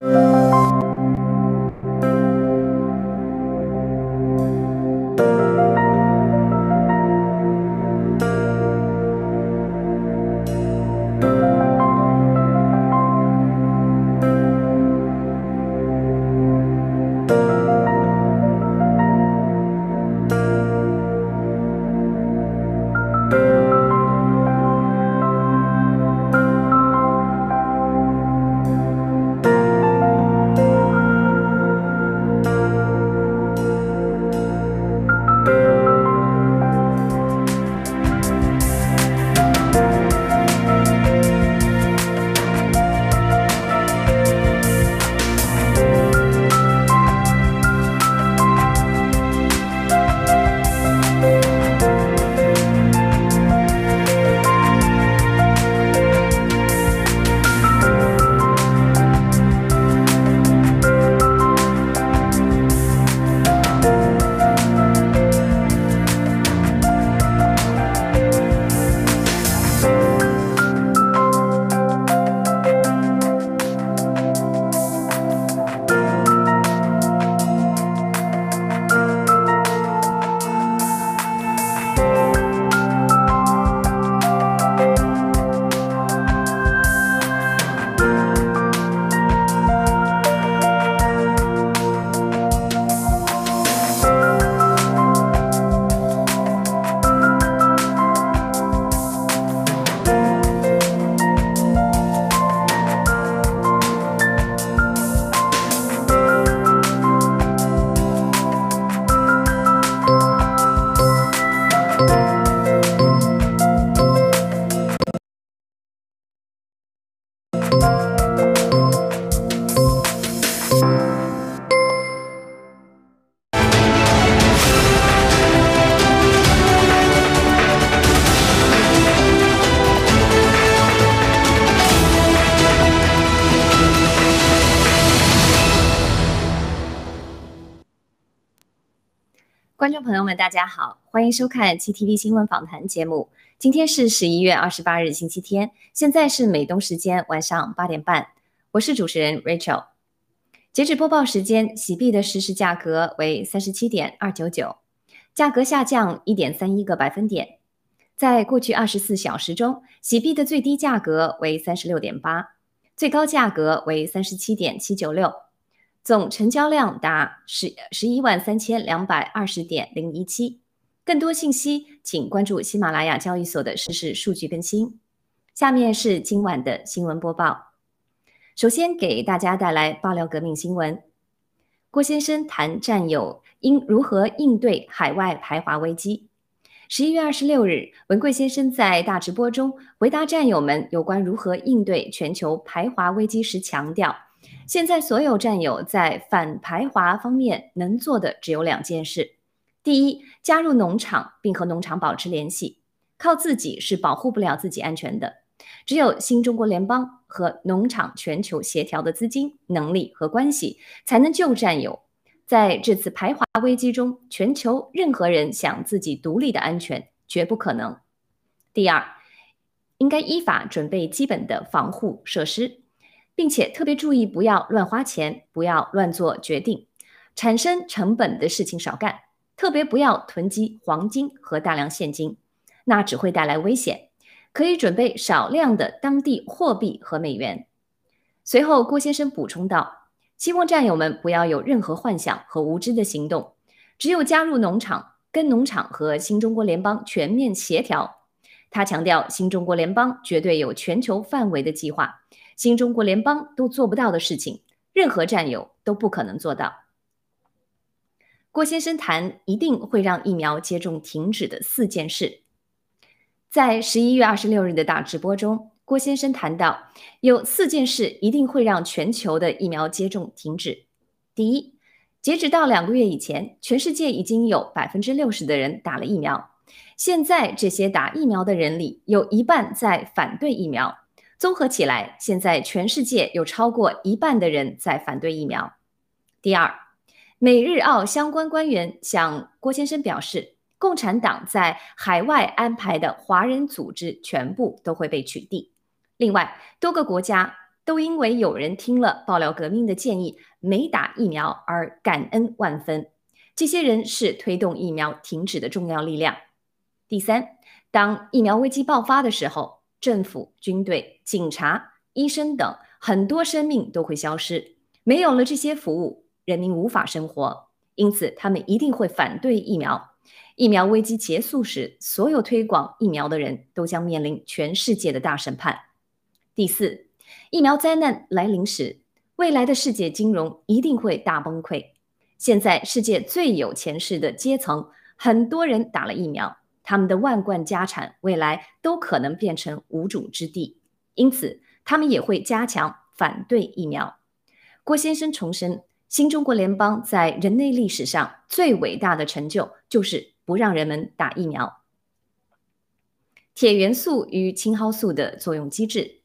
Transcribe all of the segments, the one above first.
观大家好，欢迎收看 GTV 新闻访谈节目。今天是十一月二十八日，星期天，现在是美东时间晚上八点半。我是主持人 Rachel。截止播报时间，喜币的实时价格为三十七点二九九，价格下降一点三一个百分点。在过去二十四小时中，喜币的最低价格为三十六点八，最高价格为三十七点七九六。总成交量达十十一万三千两百二十点零一七。更多信息，请关注喜马拉雅交易所的实时数据更新。下面是今晚的新闻播报。首先给大家带来爆料革命新闻：郭先生谈战友应如何应对海外排华危机。十一月二十六日，文贵先生在大直播中回答战友们有关如何应对全球排华危机时强调。现在所有战友在反排华方面能做的只有两件事：第一，加入农场并和农场保持联系，靠自己是保护不了自己安全的，只有新中国联邦和农场全球协调的资金、能力和关系，才能救战友。在这次排华危机中，全球任何人想自己独立的安全绝不可能。第二，应该依法准备基本的防护设施。并且特别注意，不要乱花钱，不要乱做决定，产生成本的事情少干。特别不要囤积黄金和大量现金，那只会带来危险。可以准备少量的当地货币和美元。随后，郭先生补充道：“希望战友们不要有任何幻想和无知的行动。只有加入农场，跟农场和新中国联邦全面协调。”他强调，新中国联邦绝对有全球范围的计划。新中国联邦都做不到的事情，任何战友都不可能做到。郭先生谈一定会让疫苗接种停止的四件事，在十一月二十六日的大直播中，郭先生谈到有四件事一定会让全球的疫苗接种停止。第一，截止到两个月以前，全世界已经有百分之六十的人打了疫苗，现在这些打疫苗的人里有一半在反对疫苗。综合起来，现在全世界有超过一半的人在反对疫苗。第二，美日澳相关官员向郭先生表示，共产党在海外安排的华人组织全部都会被取缔。另外，多个国家都因为有人听了爆料革命的建议没打疫苗而感恩万分。这些人是推动疫苗停止的重要力量。第三，当疫苗危机爆发的时候，政府、军队、警察、医生等很多生命都会消失，没有了这些服务，人民无法生活。因此，他们一定会反对疫苗。疫苗危机结束时，所有推广疫苗的人都将面临全世界的大审判。第四，疫苗灾难来临时，未来的世界金融一定会大崩溃。现在，世界最有钱势的阶层，很多人打了疫苗。他们的万贯家产未来都可能变成无主之地，因此他们也会加强反对疫苗。郭先生重申，新中国联邦在人类历史上最伟大的成就就是不让人们打疫苗。铁元素与青蒿素的作用机制。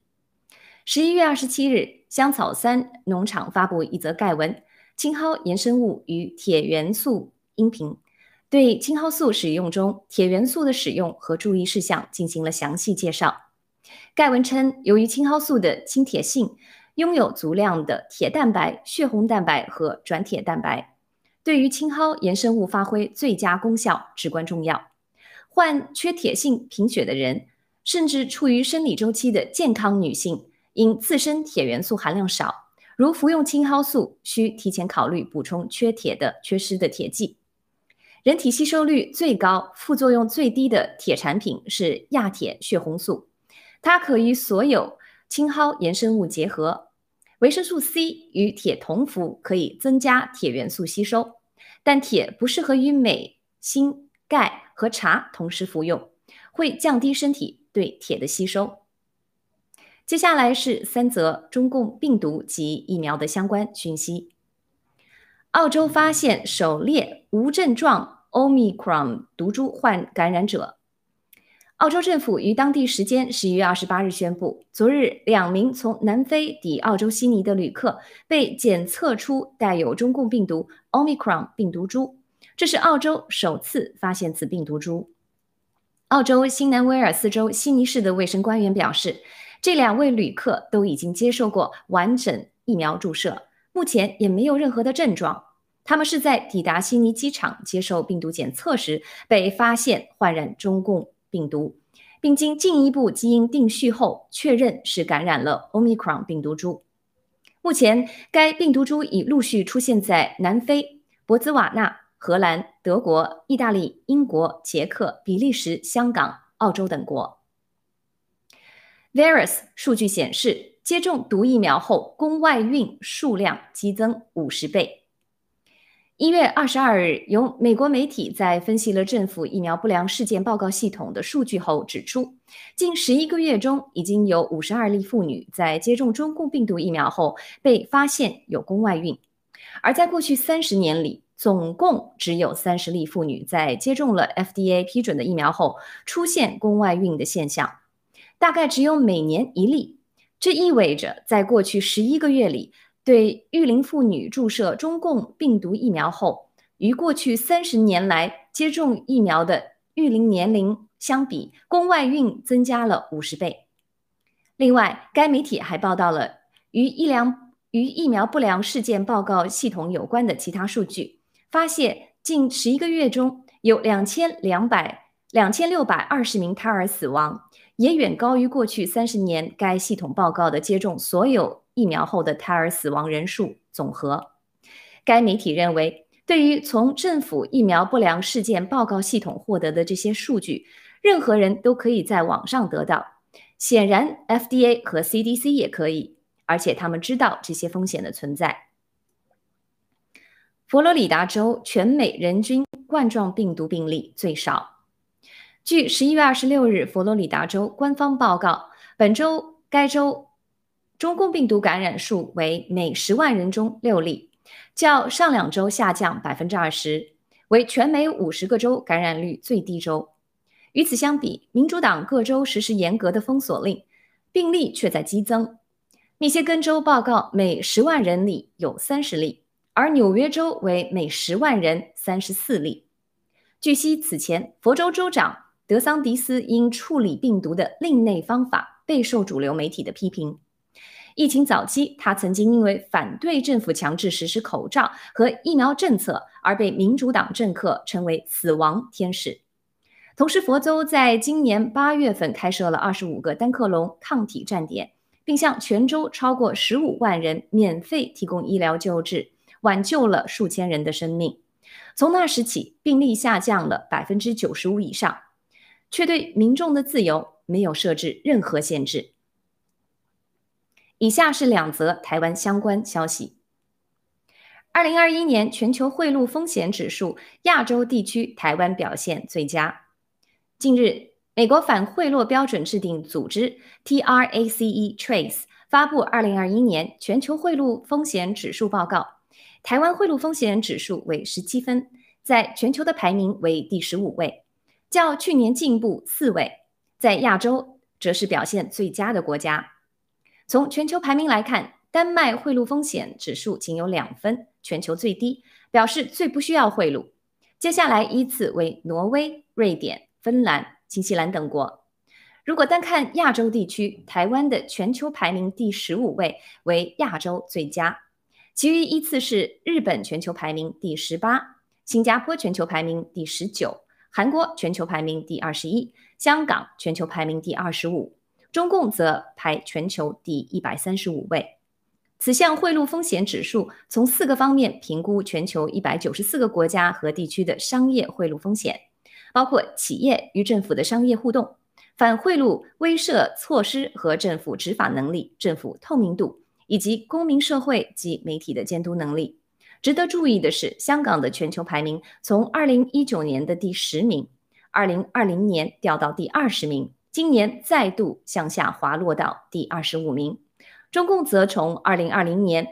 十一月二十七日，香草三农场发布一则盖文：青蒿衍生物与铁元素音频。对青蒿素使用中铁元素的使用和注意事项进行了详细介绍。盖文称，由于青蒿素的氢铁性拥有足量的铁蛋白、血红蛋白和转铁蛋白，对于青蒿衍生物发挥最佳功效至关重要。患缺铁性贫血的人，甚至处于生理周期的健康女性，因自身铁元素含量少，如服用青蒿素，需提前考虑补充缺铁的缺失的铁剂。人体吸收率最高、副作用最低的铁产品是亚铁血红素，它可与所有青蒿衍生物结合。维生素 C 与铁同服可以增加铁元素吸收，但铁不适合与镁、锌、钙和茶同时服用，会降低身体对铁的吸收。接下来是三则中共病毒及疫苗的相关讯息。澳洲发现首例无症状 Omicron 毒株患感染者。澳洲政府于当地时间十一月二十八日宣布，昨日两名从南非抵澳洲悉尼的旅客被检测出带有中共病毒 Omicron 病毒株，这是澳洲首次发现此病毒株。澳洲新南威尔斯州悉尼市的卫生官员表示，这两位旅客都已经接受过完整疫苗注射。目前也没有任何的症状。他们是在抵达悉尼机场接受病毒检测时被发现患染中共病毒，并经进一步基因定序后确认是感染了 Omicron 病毒株。目前，该病毒株已陆续出现在南非、博兹瓦纳、荷兰、德国、意大利、英国、捷克、比利时、香港、澳洲等国。Virus 数据显示。接种毒疫苗后，宫外孕数量激增五十倍。一月二十二日，由美国媒体在分析了政府疫苗不良事件报告系统的数据后指出，近十一个月中，已经有五十二例妇女在接种中共病毒疫苗后被发现有宫外孕，而在过去三十年里，总共只有三十例妇女在接种了 FDA 批准的疫苗后出现宫外孕的现象，大概只有每年一例。这意味着，在过去十一个月里，对育龄妇女注射中共病毒疫苗后，与过去三十年来接种疫苗的育龄年龄相比，宫外孕增加了五十倍。另外，该媒体还报道了与医疗与疫苗不良事件报告系统有关的其他数据，发现近十一个月中有两千两百两千六百二十名胎儿死亡。也远高于过去三十年该系统报告的接种所有疫苗后的胎儿死亡人数总和。该媒体认为，对于从政府疫苗不良事件报告系统获得的这些数据，任何人都可以在网上得到。显然，FDA 和 CDC 也可以，而且他们知道这些风险的存在。佛罗里达州全美人均冠状病毒病例最少。据十一月二十六日佛罗里达州官方报告，本周该州中共病毒感染数为每十万人中六例，较上两周下降百分之二十，为全美五十个州感染率最低州。与此相比，民主党各州实施严格的封锁令，病例却在激增。密歇根州报告每十万人里有三十例，而纽约州为每十万人三十四例。据悉，此前佛州州长。德桑迪斯因处理病毒的另类方法备受主流媒体的批评。疫情早期，他曾经因为反对政府强制实施口罩和疫苗政策而被民主党政客称为“死亡天使”。同时，佛州在今年八月份开设了二十五个单克隆抗体站点，并向全州超过十五万人免费提供医疗救治，挽救了数千人的生命。从那时起，病例下降了百分之九十五以上，却对民众的自由没有设置任何限制。以下是两则台湾相关消息。二零二一年全球贿赂风险指数，亚洲地区台湾表现最佳。近日，美国反贿赂标准制定组织 （TRACE Trace） 发布二零二一年全球贿赂风险指数报告，台湾贿赂风险指数为十七分，在全球的排名为第十五位，较去年进步四位，在亚洲则是表现最佳的国家。从全球排名来看，丹麦贿赂风险指数仅有两分，全球最低，表示最不需要贿赂。接下来依次为挪威、瑞典、芬兰、新西兰等国。如果单看亚洲地区，台湾的全球排名第十五位，为亚洲最佳。其余依次是日本全球排名第十八，新加坡全球排名第十九，韩国全球排名第二十一，香港全球排名第二十五。中共则排全球第一百三十五位。此项贿赂风险指数从四个方面评估全球一百九十四个国家和地区的商业贿赂风险，包括企业与政府的商业互动、反贿赂威慑措施和政府执法能力、政府透明度以及公民社会及媒体的监督能力。值得注意的是，香港的全球排名从二零一九年的第十名，二零二零年掉到第二十名。今年再度向下滑落到第二十五名，中共则从二零二零年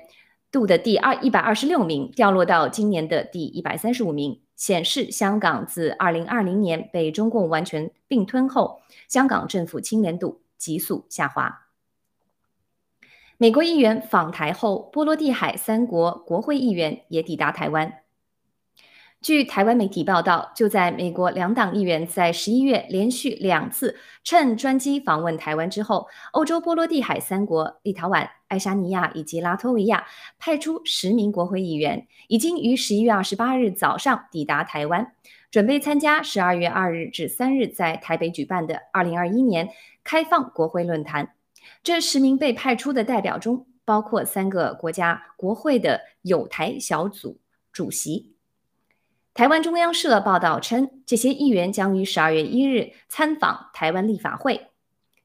度的第二一百二十六名掉落到今年的第一百三十五名，显示香港自二零二零年被中共完全并吞后，香港政府清廉度急速下滑。美国议员访台后，波罗的海三国国会议员也抵达台湾。据台湾媒体报道，就在美国两党议员在十一月连续两次乘专机访问台湾之后，欧洲波罗的海三国立陶宛、爱沙尼亚以及拉脱维亚派出十名国会议员，已经于十一月二十八日早上抵达台湾，准备参加十二月二日至三日在台北举办的二零二一年开放国会论坛。这十名被派出的代表中，包括三个国家国会的友台小组主席。台湾中央社报道称，这些议员将于十二月一日参访台湾立法会，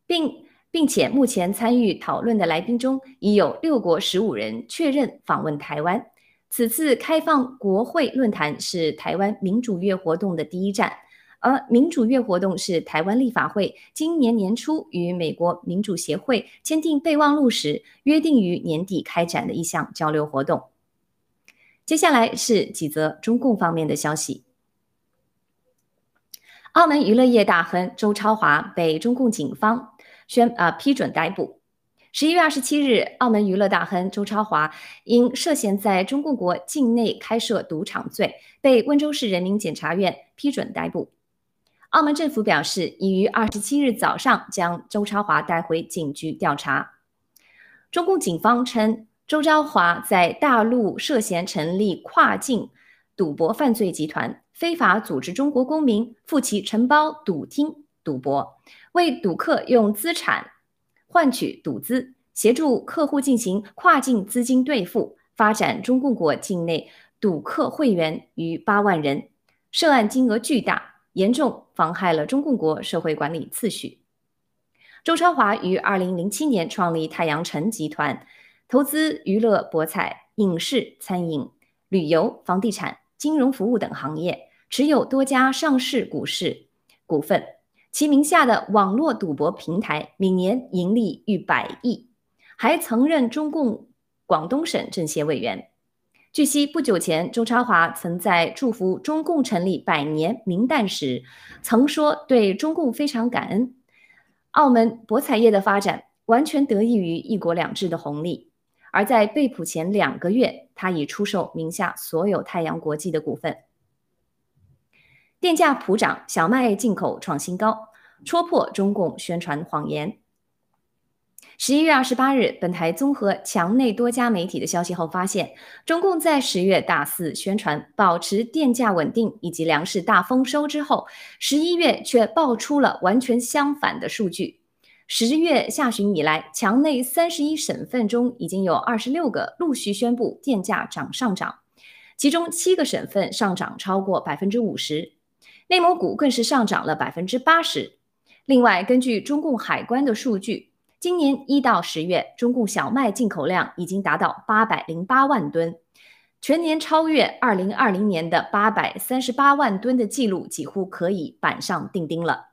并并且目前参与讨论的来宾中已有六国十五人确认访问台湾。此次开放国会论坛是台湾民主月活动的第一站，而民主月活动是台湾立法会今年年初与美国民主协会签订备忘录时约定于年底开展的一项交流活动。接下来是几则中共方面的消息。澳门娱乐业大亨周超华被中共警方宣啊批准逮捕。十一月二十七日，澳门娱乐大亨周超华因涉嫌在中共国境内开设赌场罪，被温州市人民检察院批准逮捕。澳门政府表示，已于二十七日早上将周超华带回警局调查。中共警方称。周昭华在大陆涉嫌成立跨境赌博犯罪集团，非法组织中国公民赴其承包赌厅赌博，为赌客用资产换取赌资，协助客户进行跨境资金兑付，发展中共国境内赌客会员逾八万人，涉案金额巨大，严重妨害了中共国社会管理秩序。周超华于二零零七年创立太阳城集团。投资娱乐、博彩、影视、餐饮、旅游、房地产、金融服务等行业，持有多家上市股市股份。其名下的网络赌博平台每年盈利逾百亿，还曾任中共广东省政协委员。据悉，不久前周超华曾在祝福中共成立百年名旦时，曾说对中共非常感恩。澳门博彩业的发展完全得益于“一国两制”的红利。而在被捕前两个月，他已出售名下所有太阳国际的股份。电价普涨，小麦进口创新高，戳破中共宣传谎言。十一月二十八日，本台综合墙内多家媒体的消息后发现，中共在十月大肆宣传保持电价稳定以及粮食大丰收之后，十一月却爆出了完全相反的数据。十月下旬以来，墙内三十一省份中已经有二十六个陆续宣布电价涨上涨，其中七个省份上涨超过百分之五十，内蒙古更是上涨了百分之八十。另外，根据中共海关的数据。今年一到十月，中共小麦进口量已经达到八百零八万吨，全年超越二零二零年的八百三十八万吨的记录，几乎可以板上钉钉了。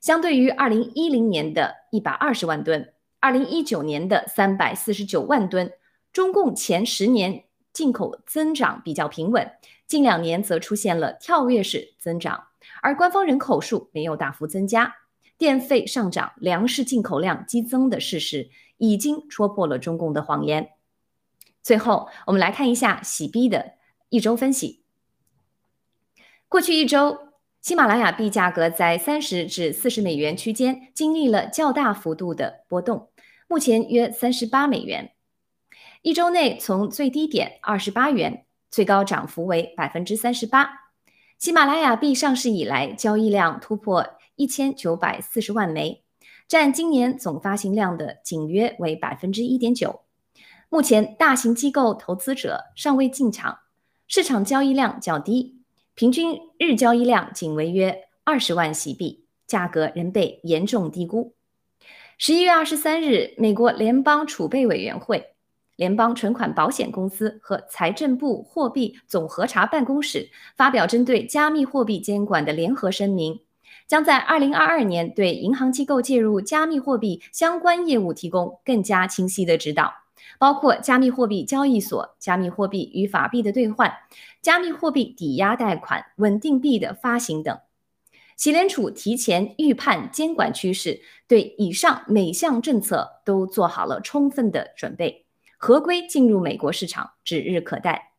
相对于二零一零年的一百二十万吨，二零一九年的三百四十九万吨，中共前十年进口增长比较平稳，近两年则出现了跳跃式增长，而官方人口数没有大幅增加。电费上涨、粮食进口量激增的事实，已经戳破了中共的谎言。最后，我们来看一下喜币的一周分析。过去一周，喜马拉雅币价格在三十至四十美元区间经历了较大幅度的波动，目前约三十八美元。一周内从最低点二十八元，最高涨幅为百分之三十八。喜马拉雅币上市以来，交易量突破。一千九百四十万枚，占今年总发行量的仅约为百分之一点九。目前，大型机构投资者尚未进场，市场交易量较低，平均日交易量仅为约二十万席币，价格仍被严重低估。十一月二十三日，美国联邦储备委员会、联邦存款保险公司和财政部货币总核查办公室发表针对加密货币监管的联合声明。将在二零二二年对银行机构介入加密货币相关业务提供更加清晰的指导，包括加密货币交易所、加密货币与法币的兑换、加密货币抵押贷款、稳定币的发行等。美联储提前预判监管趋势，对以上每项政策都做好了充分的准备，合规进入美国市场指日可待。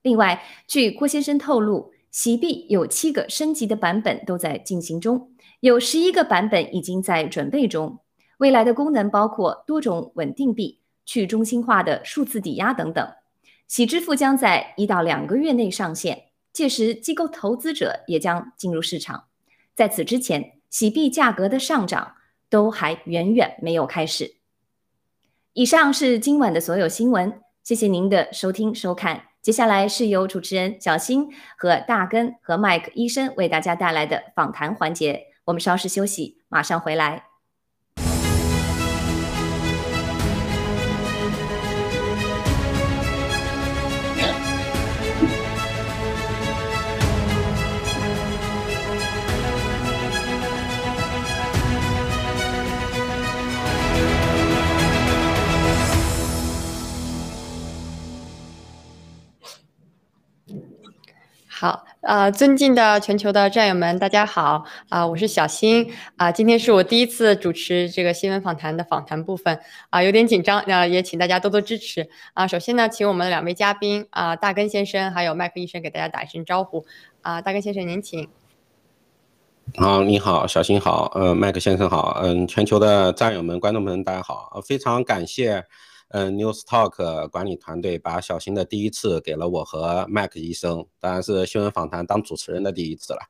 另外，据郭先生透露。洗币有七个升级的版本都在进行中，有十一个版本已经在准备中。未来的功能包括多种稳定币、去中心化的数字抵押等等。洗支付将在一到两个月内上线，届时机构投资者也将进入市场。在此之前，洗币价格的上涨都还远远没有开始。以上是今晚的所有新闻，谢谢您的收听收看。接下来是由主持人小新和大根和麦克医生为大家带来的访谈环节。我们稍事休息，马上回来。好，呃，尊敬的全球的战友们，大家好，啊，我是小新，啊，今天是我第一次主持这个新闻访谈的访谈部分，啊，有点紧张，那，也请大家多多支持，啊，首先呢，请我们两位嘉宾，啊，大根先生还有麦克医生给大家打一声招呼，啊，大根先生您请。好，你好，小新好，呃，麦克先生好，嗯，全球的战友们、观众们大家好，非常感谢。嗯，News Talk 管理团队把小新的第一次给了我和麦克医生，当然是新闻访谈当主持人的第一次了。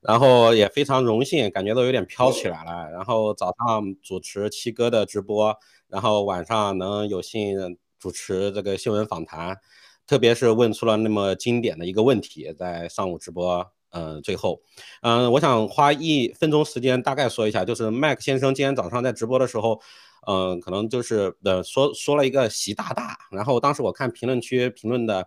然后也非常荣幸，感觉都有点飘起来了。然后早上主持七哥的直播，然后晚上能有幸主持这个新闻访谈，特别是问出了那么经典的一个问题，在上午直播，嗯，最后，嗯，我想花一分钟时间大概说一下，就是麦克先生今天早上在直播的时候。嗯，可能就是呃说说了一个习大大，然后当时我看评论区评论的，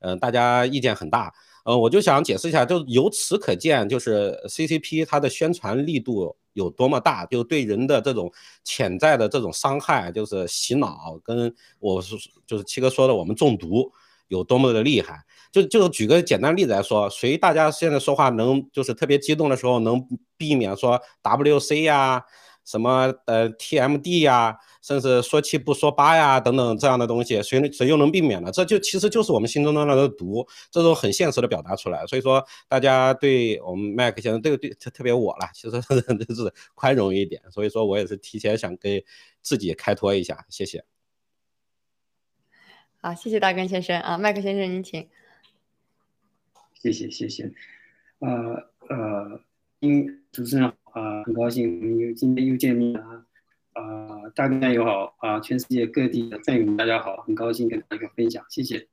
嗯，大家意见很大，呃，我就想解释一下，就由此可见，就是 CCP 它的宣传力度有多么大，就对人的这种潜在的这种伤害，就是洗脑，跟我是就是七哥说的，我们中毒有多么的厉害，就就举个简单例子来说，谁大家现在说话能就是特别激动的时候能避免说 WC 呀？什么呃 TMD 呀，甚至说七不说八呀等等这样的东西，谁能谁又能避免呢？这就其实就是我们心中的那个毒，这种很现实的表达出来。所以说，大家对我们麦克先生，对对特特别我啦，其实 就是宽容一点。所以说我也是提前想给自己开脱一下，谢谢。好，谢谢大根先生啊，麦克先生您请。谢谢谢谢，呃呃，因主持人啊，很高兴我们又今天又见面啊，啊，大家友好啊，全世界各地的战友们大家好，很高兴跟大家分享，谢谢。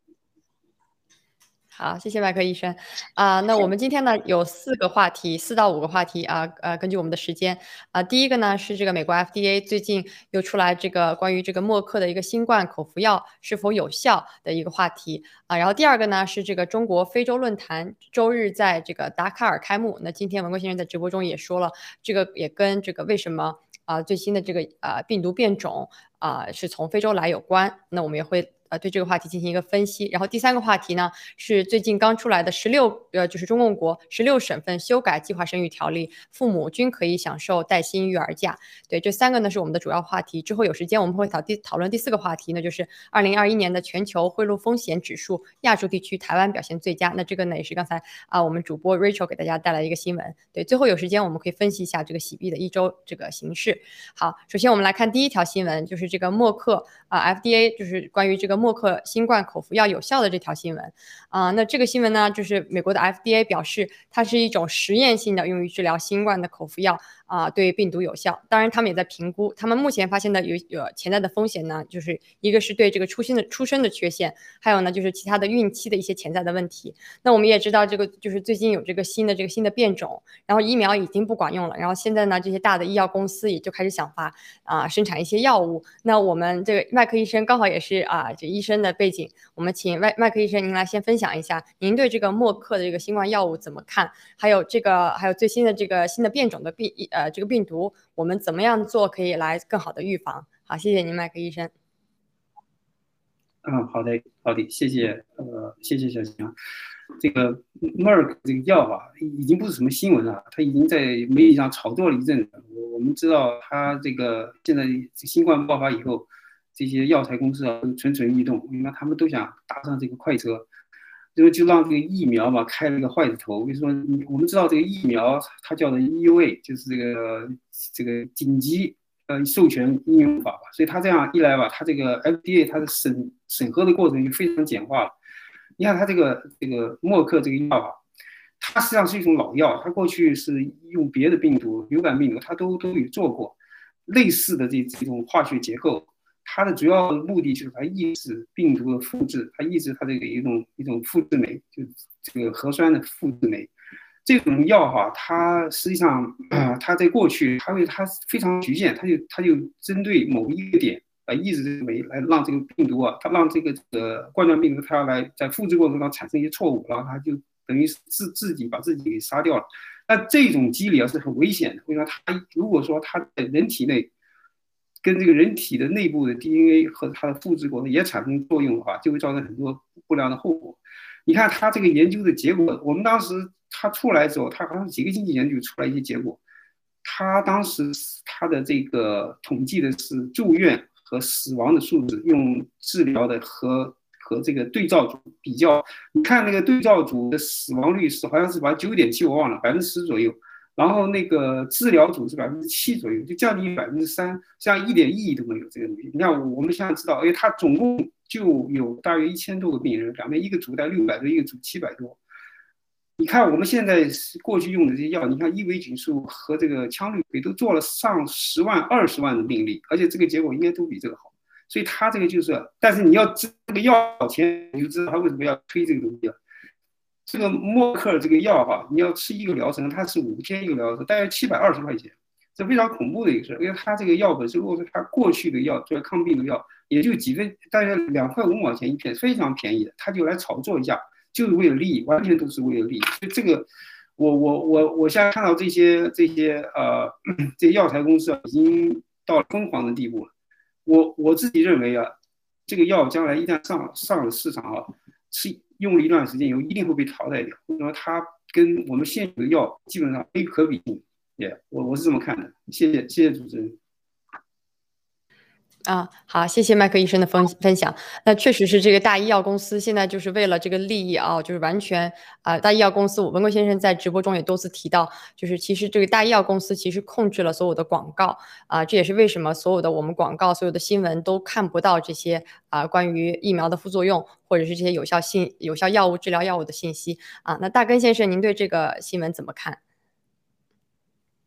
好，谢谢外科医生啊。那我们今天呢有四个话题，四到五个话题啊。呃，根据我们的时间啊，第一个呢是这个美国 FDA 最近又出来这个关于这个默克的一个新冠口服药是否有效的一个话题啊。然后第二个呢是这个中国非洲论坛周日在这个达喀尔开幕。那今天文贵先生在直播中也说了，这个也跟这个为什么啊最新的这个啊病毒变种啊是从非洲来有关。那我们也会。呃，对这个话题进行一个分析。然后第三个话题呢，是最近刚出来的十六，呃，就是中共国十六省份修改计划生育条例，父母均可以享受带薪育儿假。对，这三个呢是我们的主要话题。之后有时间我们会讨第讨论第四个话题，那就是二零二一年的全球贿赂风险指数，亚洲地区台湾表现最佳。那这个呢也是刚才啊我们主播 Rachel 给大家带来一个新闻。对，最后有时间我们可以分析一下这个喜币的一周这个形势。好，首先我们来看第一条新闻，就是这个默克啊 FDA 就是关于这个。默克新冠口服药有效的这条新闻啊，那这个新闻呢，就是美国的 FDA 表示，它是一种实验性的用于治疗新冠的口服药。啊，对病毒有效。当然，他们也在评估。他们目前发现的有有潜在的风险呢，就是一个是对这个出生的出生的缺陷，还有呢就是其他的孕期的一些潜在的问题。那我们也知道，这个就是最近有这个新的这个新的变种，然后疫苗已经不管用了，然后现在呢这些大的医药公司也就开始想法啊生产一些药物。那我们这个外科医生刚好也是啊这医生的背景，我们请麦麦克医生您来先分享一下，您对这个默克的这个新冠药物怎么看？还有这个还有最新的这个新的变种的病呃，这个病毒我们怎么样做可以来更好的预防？好，谢谢您，麦克医生。嗯，好的，好的，谢谢，呃，谢谢小强。这个 Merck 这个药啊，已经不是什么新闻了，它已经在媒体上炒作了一阵子。我我们知道，它这个现在新冠爆发以后，这些药材公司啊蠢蠢欲动，因为他们都想搭上这个快车。就就让这个疫苗嘛开了个坏的头。比如说，我们知道这个疫苗它叫做 EUA，就是这个这个紧急呃授权应用法吧。所以它这样一来吧，它这个 FDA 它的审审核的过程就非常简化了。你看它这个这个默克这个药啊，它实际上是一种老药，它过去是用别的病毒，流感病毒它都都有做过类似的这这种化学结构。它的主要目的就是它抑制病毒的复制，它抑制它这个一种一种复制酶，就这个核酸的复制酶。这种药哈，它实际上它在过去，它会它非常局限，它就它就针对某一个点来抑制这个酶，来让这个病毒啊，它让这个呃冠状病毒它要来在复制过程中产生一些错误，然后它就等于自自己把自己给杀掉了。那这种机理啊是很危险的，为什么？它如果说它在人体内。跟这个人体的内部的 DNA 和它的复制过程也产生作用的话，就会造成很多不良的后果。你看他这个研究的结果，我们当时他出来之后，他好像几个星期前就出来一些结果。他当时他的这个统计的是住院和死亡的数字，用治疗的和和这个对照组比较。你看那个对照组的死亡率是好像是百分之九点七，我忘了百分之十左右。然后那个治疗组是百分之七左右，就降低百分之三，这样一点意义都没有这个东西。你看，我们现在知道，哎，他总共就有大约一千多个病人，两边一个组在六百多，一个组七百多。你看我们现在过去用的这些药，你看伊维菌素和这个羟氯喹都做了上十万、二十万的病例，而且这个结果应该都比这个好。所以他这个就是，但是你要知这个药钱，你就知道他为什么要推这个东西了。这个默克尔这个药哈，你要吃一个疗程，它是五天一个疗程，大概七百二十块钱，这非常恐怖的一个事。因为它这个药本身，如果说它过去的药，就是抗病毒药，也就几分，大概两块五毛钱一片，非常便宜的，他就来炒作一下，就是为了利益，完全都是为了利益。所以这个，我我我我现在看到这些这些呃这药材公司已经到疯狂的地步了。我我自己认为啊，这个药将来一旦上上了市场啊，是。用了一段时间以后，一定会被淘汰掉。为什么它跟我们现有的药基本上没可比性？也，我我是这么看的。谢谢，谢谢主持人。啊，好，谢谢麦克医生的分分享。那确实是这个大医药公司现在就是为了这个利益啊，就是完全啊，大医药公司，我文贵先生在直播中也多次提到，就是其实这个大医药公司其实控制了所有的广告啊，这也是为什么所有的我们广告、所有的新闻都看不到这些啊关于疫苗的副作用或者是这些有效信、有效药物治疗药物的信息啊。那大根先生，您对这个新闻怎么看？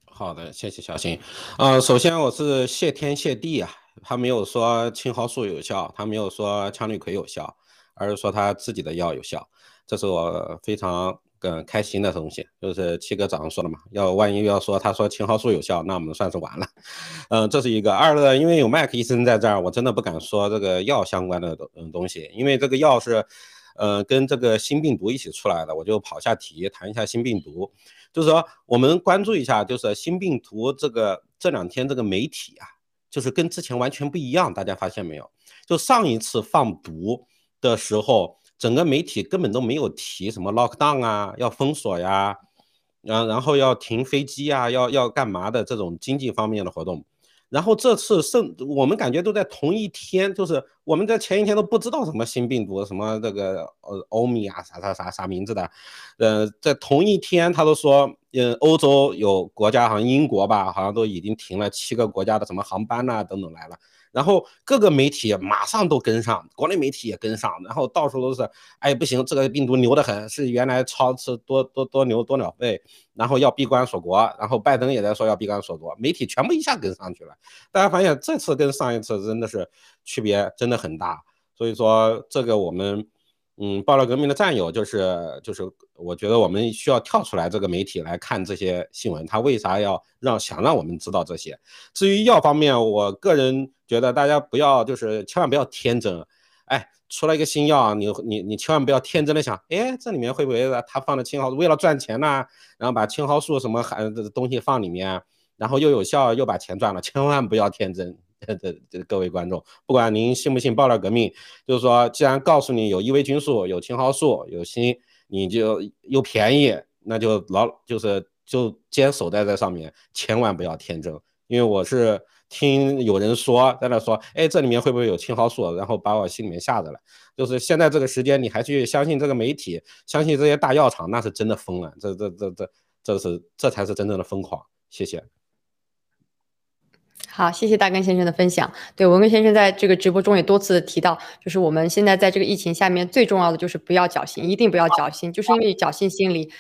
好的，谢谢小新。呃，首先我是谢天谢地啊。他没有说青蒿素有效，他没有说羟氯喹有效，而是说他自己的药有效，这是我非常更开心的东西。就是七哥早上说的嘛，要万一要说他说青蒿素有效，那我们算是完了。嗯，这是一个。二呢，因为有麦克医生在这儿，我真的不敢说这个药相关的东东西，因为这个药是，呃，跟这个新病毒一起出来的，我就跑下题谈一下新病毒。就是说，我们关注一下，就是新病毒这个这两天这个媒体啊。就是跟之前完全不一样，大家发现没有？就上一次放毒的时候，整个媒体根本都没有提什么 lockdown 啊，要封锁呀，然然后要停飞机啊，要要干嘛的这种经济方面的活动。然后这次甚，我们感觉都在同一天，就是我们在前一天都不知道什么新病毒，什么这个呃欧米啊，啥啥啥啥名字的，呃，在同一天他都说，嗯，欧洲有国家好像英国吧，好像都已经停了七个国家的什么航班呐等等来了。然后各个媒体马上都跟上，国内媒体也跟上，然后到处都是，哎不行，这个病毒牛得很，是原来超吃多多多牛多鸟肺，然后要闭关锁国，然后拜登也在说要闭关锁国，媒体全部一下跟上去了。大家发现这次跟上一次真的是区别真的很大，所以说这个我们。嗯，爆料革命的战友就是就是，我觉得我们需要跳出来这个媒体来看这些新闻，他为啥要让想让我们知道这些？至于药方面，我个人觉得大家不要就是千万不要天真，哎，出了一个新药，你你你千万不要天真的想，哎，这里面会不会他放的青蒿为了赚钱呢？然后把青蒿素什么含的东西放里面，然后又有效又把钱赚了，千万不要天真。这这各位观众，不管您信不信爆料革命，就是说，既然告诉你有伊维菌素、有青蒿素、有锌，你就又便宜，那就老就是就坚守在这上面，千万不要天真。因为我是听有人说在那说，哎，这里面会不会有青蒿素？然后把我心里面吓着了。就是现在这个时间，你还去相信这个媒体，相信这些大药厂，那是真的疯了。这这这这这是这才是真正的疯狂。谢谢。好，谢谢大根先生的分享。对，文根先生在这个直播中也多次提到，就是我们现在在这个疫情下面，最重要的就是不要侥幸，一定不要侥幸，就是因为侥幸心理。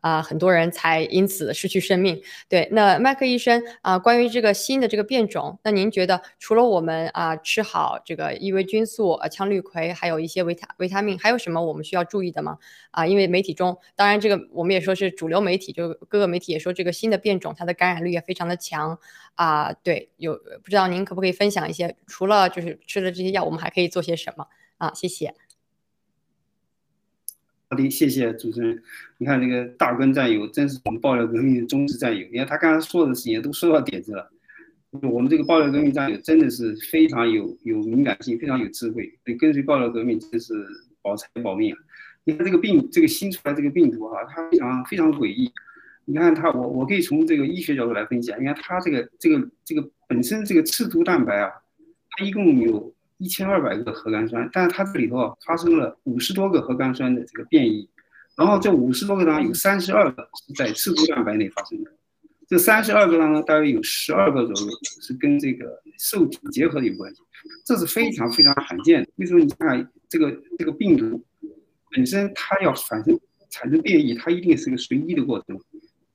啊，很多人才因此失去生命。对，那麦克医生啊，关于这个新的这个变种，那您觉得除了我们啊吃好这个伊维菌素、呃羟氯喹，还有一些维他维他命，还有什么我们需要注意的吗？啊，因为媒体中，当然这个我们也说是主流媒体，就各个媒体也说这个新的变种它的感染率也非常的强啊。对，有不知道您可不可以分享一些，除了就是吃了这些药，我们还可以做些什么啊？谢谢。好的，谢谢主持人。你看这个大根战友，真是我们爆料革命的忠实战友。你看他刚才说的事情都说到点子了。我们这个爆料革命战友真的是非常有有敏感性，非常有智慧。对，跟随爆料革命真是保财保命啊！你看这个病，这个新出来这个病毒哈，它非常非常诡异。你看它，我我可以从这个医学角度来分析啊。你看它这个这个这个本身这个刺突蛋白啊，它一共有。一千二百个核苷酸，但是它这里头啊发生了五十多个核苷酸的这个变异，然后这五十多个当中有三十二个是在刺突蛋白内发生的，这三十二个当中大约有十二个左右是跟这个受体结合有关系，这是非常非常罕见的。为什么你看这个这个病毒本身它要产生产生变异，它一定是个随机的过程，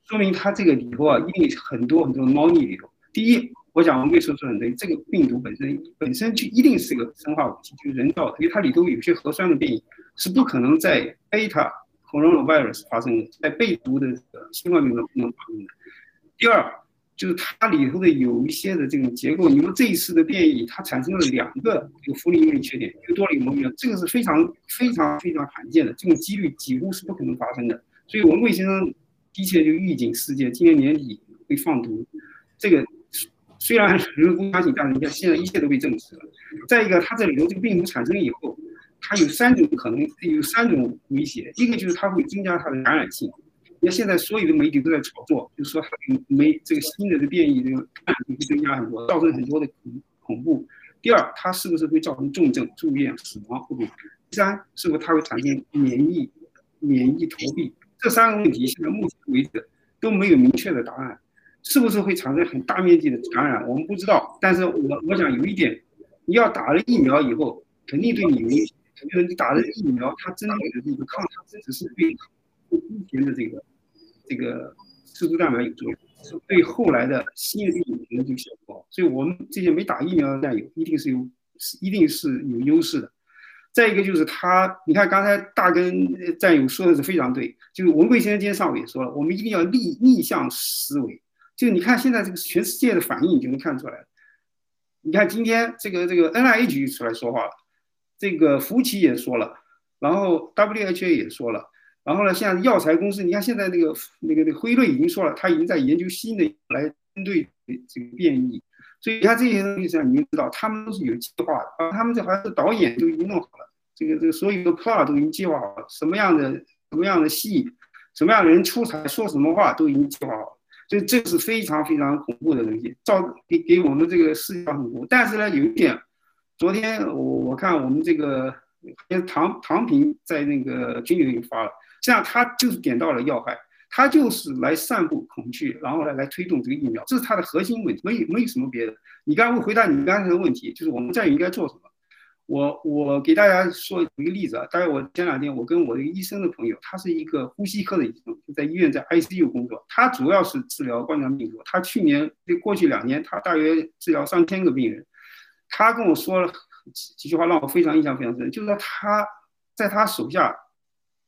说明它这个里头啊一定很多很多猫腻里头。第一。我讲，我跟你说很对，这个病毒本身本身就一定是一个生化武器，就是人造的，因为它里头有些核酸的变异是不可能在贝塔 coronavirus 发生的，在被毒的新冠病毒中发生的。第二，就是它里头的有一些的这种结构，你说这一次的变异，它产生了两个这个福利因缺点，一个多了一个毛病这个是非常非常非常罕见的，这种几率几乎是不可能发生的。所以，我们卫先生的确就预警世界，今年年底会放毒，这个。虽然人不相信，但是你看现在一切都被证实了。再一个，它这里头这个病毒产生以后，它有三种可能，有三种威胁。一个就是它会增加它的感染性，你看现在所有的媒体都在炒作，就是说没这个新的这变异这个感染性会增加很多，造成很多的恐恐怖。第二，它是不是会造成重症住院死亡？会不会？第三，是不是它会产生免疫免疫逃避？这三个问题现在目前为止都没有明确的答案。是不是会产生很大面积的感染？我们不知道。但是我我想有一点，你要打了疫苗以后，肯定对你有影响。就是你打了疫苗，它针对的这个抗体只是对之前的这个这个刺突蛋白有作用，对后来的新的病毒可能就效果好。所以我们这些没打疫苗的战友，一定是有一定是有优势的。再一个就是他，你看刚才大根战友说的是非常对，就是文贵先生今天上午也说了，我们一定要逆逆向思维。就你看现在这个全世界的反应，你就能看出来。你看今天这个这个 NIH 出来说话了，这个福奇也说了，然后 WHO 也说了，然后呢，像药材公司，你看现在那个那个那个辉瑞已经说了，他已经在研究新的来针对这个变异。所以你看这些东西上，你就知道他们都是有计划的，啊，他们这好像是导演都已经弄好了，这个这个所有的 plot 都已经计划好了，什么样的什么样的戏，什么样的人出彩，说什么话都已经计划好了。所以这是非常非常恐怖的东西，造给给我们这个世界很恐怖。但是呢，有一点，昨天我我看我们这个唐唐平在那个群里发了，实际上他就是点到了要害，他就是来散布恐惧，然后呢来推动这个疫苗，这是他的核心问题，没有没有什么别的。你刚刚回答你刚才的问题，就是我们在应该做什么？我我给大家说一个例子啊，大概我前两天我跟我一个医生的朋友，他是一个呼吸科的医生，就在医院在 ICU 工作，他主要是治疗冠状病毒。他去年过去两年，他大约治疗上千个病人。他跟我说了几几句话，让我非常印象非常深，就是说他在他手下，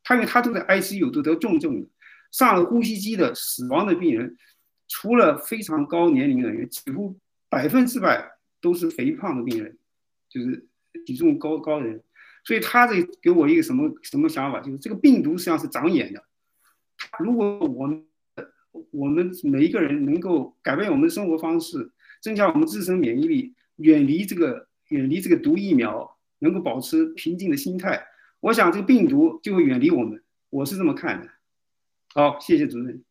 他因为他都在 ICU 都得重症的，上了呼吸机的死亡的病人，除了非常高年龄的人，几乎百分之百都是肥胖的病人，就是。体重高高人，所以他这给我一个什么什么想法，就是这个病毒实际上是长眼的。如果我们我们每一个人能够改变我们的生活方式，增加我们自身免疫力，远离这个远离这个毒疫苗，能够保持平静的心态，我想这个病毒就会远离我们。我是这么看的。好，谢谢主任。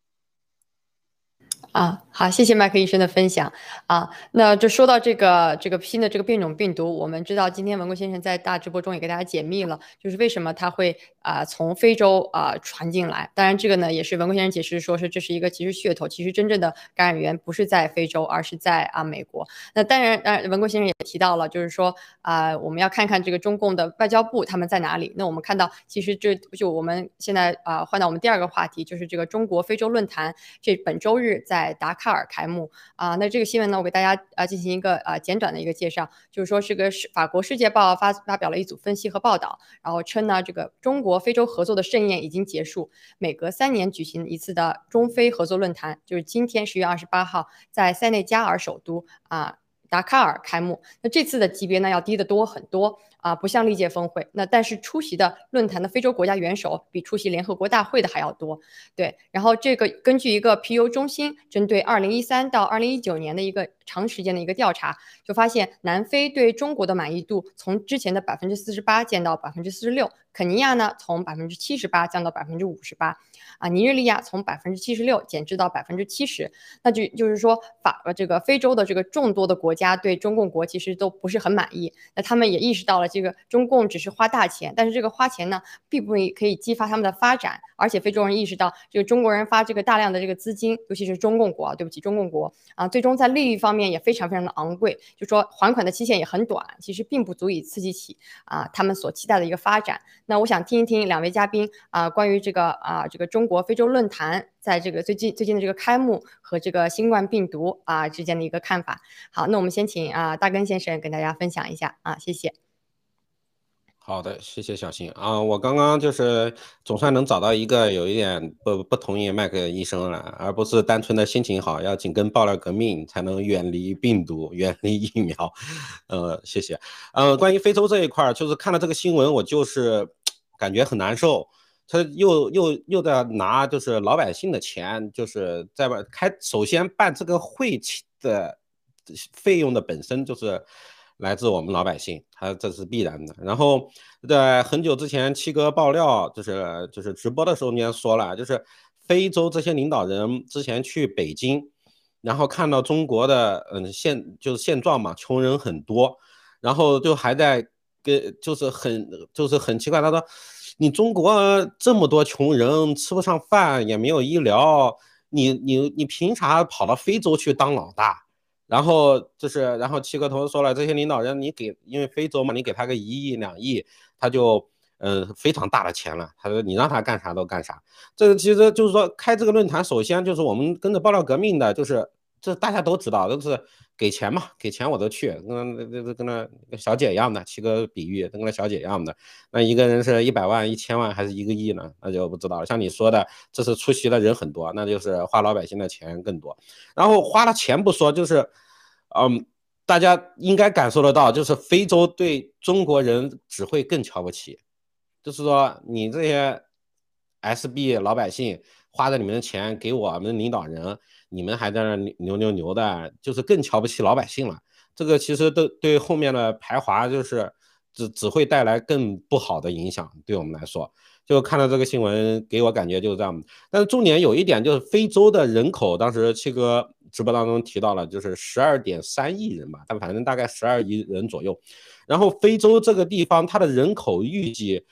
啊，好，谢谢麦克医生的分享啊。那就说到这个这个新的这个变种病毒，我们知道今天文贵先生在大直播中也给大家解密了，就是为什么他会啊从非洲啊传进来。当然，这个呢也是文贵先生解释说是这是一个其实噱头，其实真正的感染源不是在非洲，而是在啊美国。那当然，当然文贵先生也提到了，就是说啊我们要看看这个中共的外交部他们在哪里。那我们看到，其实这就我们现在啊换到我们第二个话题，就是这个中国非洲论坛，这本周日在。达喀尔开幕啊，那这个新闻呢，我给大家啊进行一个啊简短的一个介绍，就是说是个是法国《世界报》发发表了一组分析和报道，然后称呢，这个中国非洲合作的盛宴已经结束，每隔三年举行一次的中非合作论坛，就是今天十月二十八号在塞内加尔首都啊达喀尔开幕，那这次的级别呢要低得多很多。啊，不像历届峰会，那但是出席的论坛的非洲国家元首比出席联合国大会的还要多，对。然后这个根据一个皮尤中心针对二零一三到二零一九年的一个长时间的一个调查，就发现南非对中国的满意度从之前的百分之四十八降到百分之四十六，肯尼亚呢从百分之七十八降到百分之五十八，啊，尼日利亚从百分之七十六减至到百分之七十，那就就是说法呃这个非洲的这个众多的国家对中共国其实都不是很满意，那他们也意识到了。这个中共只是花大钱，但是这个花钱呢，并不可以激发他们的发展。而且非洲人意识到，这个中国人发这个大量的这个资金，尤其是中共国啊，对不起，中共国啊，最终在利率方面也非常非常的昂贵，就说还款的期限也很短，其实并不足以刺激起啊他们所期待的一个发展。那我想听一听两位嘉宾啊，关于这个啊这个中国非洲论坛在这个最近最近的这个开幕和这个新冠病毒啊之间的一个看法。好，那我们先请啊大根先生跟大家分享一下啊，谢谢。好的，谢谢小新啊，我刚刚就是总算能找到一个有一点不不同意麦克医生了，而不是单纯的心情好，要紧跟爆料革命才能远离病毒、远离疫苗。呃，谢谢。呃，关于非洲这一块儿，就是看了这个新闻，我就是感觉很难受。他又又又在拿就是老百姓的钱，就是在开，首先办这个会的费用的本身就是。来自我们老百姓，他这是必然的。然后在很久之前，七哥爆料就是就是直播的时候，你也说了，就是非洲这些领导人之前去北京，然后看到中国的嗯现就是现状嘛，穷人很多，然后就还在跟就是很就是很奇怪，他说你中国这么多穷人吃不上饭，也没有医疗，你你你凭啥跑到非洲去当老大？然后就是，然后七哥同时说了，这些领导人，你给，因为非洲嘛，你给他个一亿两亿，他就，嗯，非常大的钱了。他说你让他干啥都干啥。这个其实就是说，开这个论坛，首先就是我们跟着爆料革命的，就是这大家都知道，都是给钱嘛，给钱我都去，跟那那跟那小姐一样的，起个比喻，跟那小姐一样的。那一个人是一百万、一千万还是一个亿呢？那就不知道了。像你说的，这是出席的人很多，那就是花老百姓的钱更多。然后花了钱不说，就是。嗯，大家应该感受得到，就是非洲对中国人只会更瞧不起，就是说你这些 SB 老百姓花着你们的钱给我们领导人，你们还在那牛牛牛的，就是更瞧不起老百姓了。这个其实都对后面的排华就是只只会带来更不好的影响，对我们来说。就看到这个新闻，给我感觉就是这样。但是重点有一点就是非洲的人口，当时七哥。直播当中提到了，就是十二点三亿人吧，但反正大概十二亿人左右。然后非洲这个地方，它的人口预计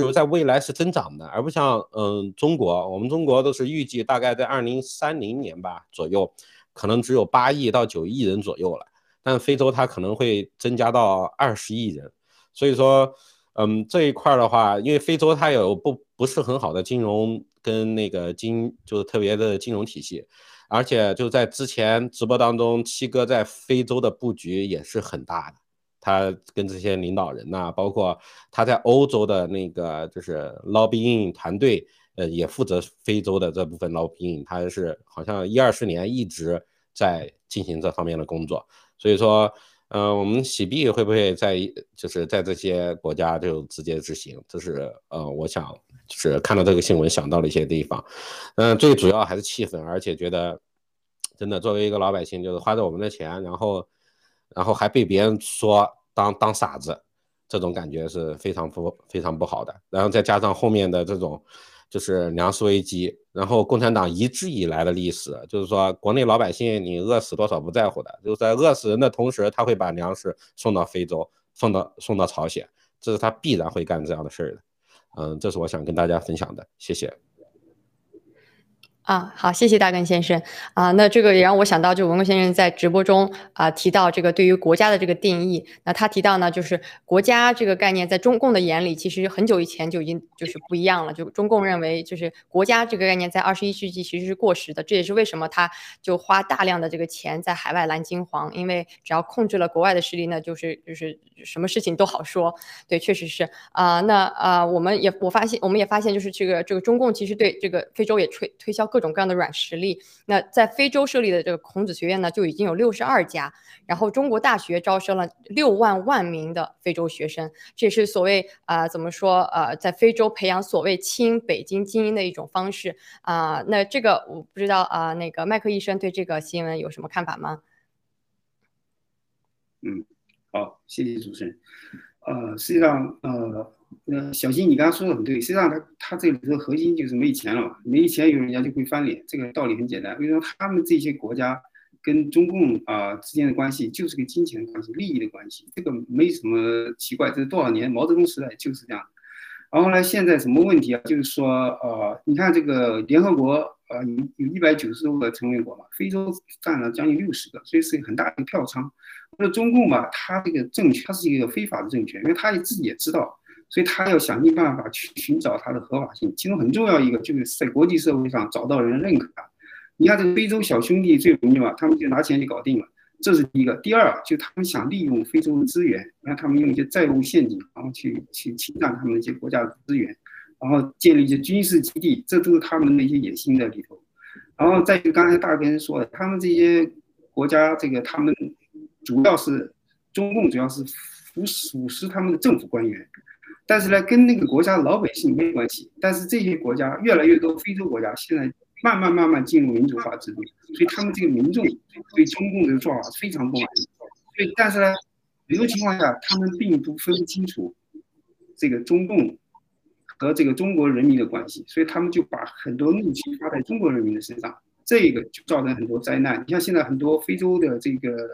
是在未来是增长的，而不像嗯中国，我们中国都是预计大概在二零三零年吧左右，可能只有八亿到九亿人左右了。但非洲它可能会增加到二十亿人，所以说嗯这一块的话，因为非洲它有不不是很好的金融跟那个金就是特别的金融体系。而且就在之前直播当中，七哥在非洲的布局也是很大的。他跟这些领导人呐，包括他在欧洲的那个就是 lobbying 团队，呃，也负责非洲的这部分 lobbying。他是好像一二十年一直在进行这方面的工作。所以说，呃，我们洗币会不会在就是在这些国家就直接执行？这是呃，我想。就是看到这个新闻想到了一些地方，嗯，最主要还是气愤，而且觉得真的作为一个老百姓，就是花着我们的钱，然后然后还被别人说当当傻子，这种感觉是非常不非常不好的。然后再加上后面的这种就是粮食危机，然后共产党一直以来的历史，就是说国内老百姓你饿死多少不在乎的，就是在饿死人的同时，他会把粮食送到非洲，送到送到朝鲜，这是他必然会干这样的事儿的。嗯，这是我想跟大家分享的，谢谢。啊，好，谢谢大根先生啊。那这个也让我想到，就文工先生在直播中啊提到这个对于国家的这个定义。那他提到呢，就是国家这个概念在中共的眼里，其实很久以前就已经就是不一样了。就中共认为，就是国家这个概念在二十一世纪其实是过时的。这也是为什么他就花大量的这个钱在海外蓝金黄，因为只要控制了国外的势力，那就是就是什么事情都好说。对，确实是啊。那啊，我们也我发现，我们也发现，就是这个这个中共其实对这个非洲也推推销。各种各样的软实力，那在非洲设立的这个孔子学院呢，就已经有六十二家，然后中国大学招生了六万万名的非洲学生，这也是所谓啊怎么说呃，在非洲培养所谓亲北京精英的一种方式啊。那这个我不知道啊，那个麦克医生对这个新闻有什么看法吗？嗯，好，谢谢主持人。呃，实际上呃。呃，小新，你刚刚说的很对。实际上，他他这里头核心就是没钱了嘛，没钱有人家就会翻脸。这个道理很简单。为什么他们这些国家跟中共啊之间的关系就是个金钱关系、利益的关系？这个没什么奇怪，这是多少年毛泽东时代就是这样。然后呢，现在什么问题啊？就是说，呃，你看这个联合国呃，有有一百九十多个成员国嘛，非洲占了将近六十个，所以是个很大的票仓。那中共吧，他这个政权，它是一个非法的政权，因为他自己也知道。所以他要想尽办法去寻找它的合法性，其中很重要一个就是在国际社会上找到人认可他。你看这个非洲小兄弟最容易嘛，他们就拿钱就搞定了，这是第一个。第二，就他们想利用非洲的资源，你看他们用一些债务陷阱，然后去去侵占他们一些国家的资源，然后建立一些军事基地，这都是他们的一些野心在里头。然后再就刚才大根说的，他们这些国家这个他们主要是中共主要是服属实他们的政府官员。但是呢，跟那个国家老百姓没关系。但是这些国家越来越多，非洲国家现在慢慢慢慢进入民主化制度，所以他们这个民众对中共这个做法非常不满意。所以，但是呢，很多情况下他们并不分不清楚这个中共和这个中国人民的关系，所以他们就把很多怒气发在中国人民的身上，这个就造成很多灾难。你像现在很多非洲的这个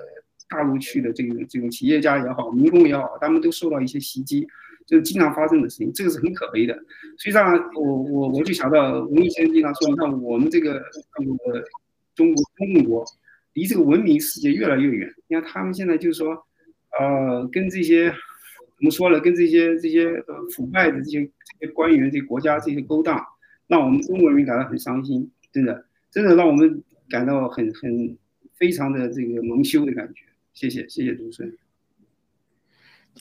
大陆去的这个这种企业家也好，民工也好，他们都受到一些袭击，就经常发生的事情，这个是很可悲的。实际上，我我我就想到文艺先生经常说，你看我们这个这个中国中国离这个文明世界越来越远。你看他们现在就是说，呃，跟这些。怎么说呢，跟这些这些呃腐败的这些这些官员、这些国家这些勾当，让我们中国人民感到很伤心，真的，真的让我们感到很很非常的这个蒙羞的感觉。谢谢，谢谢主持人。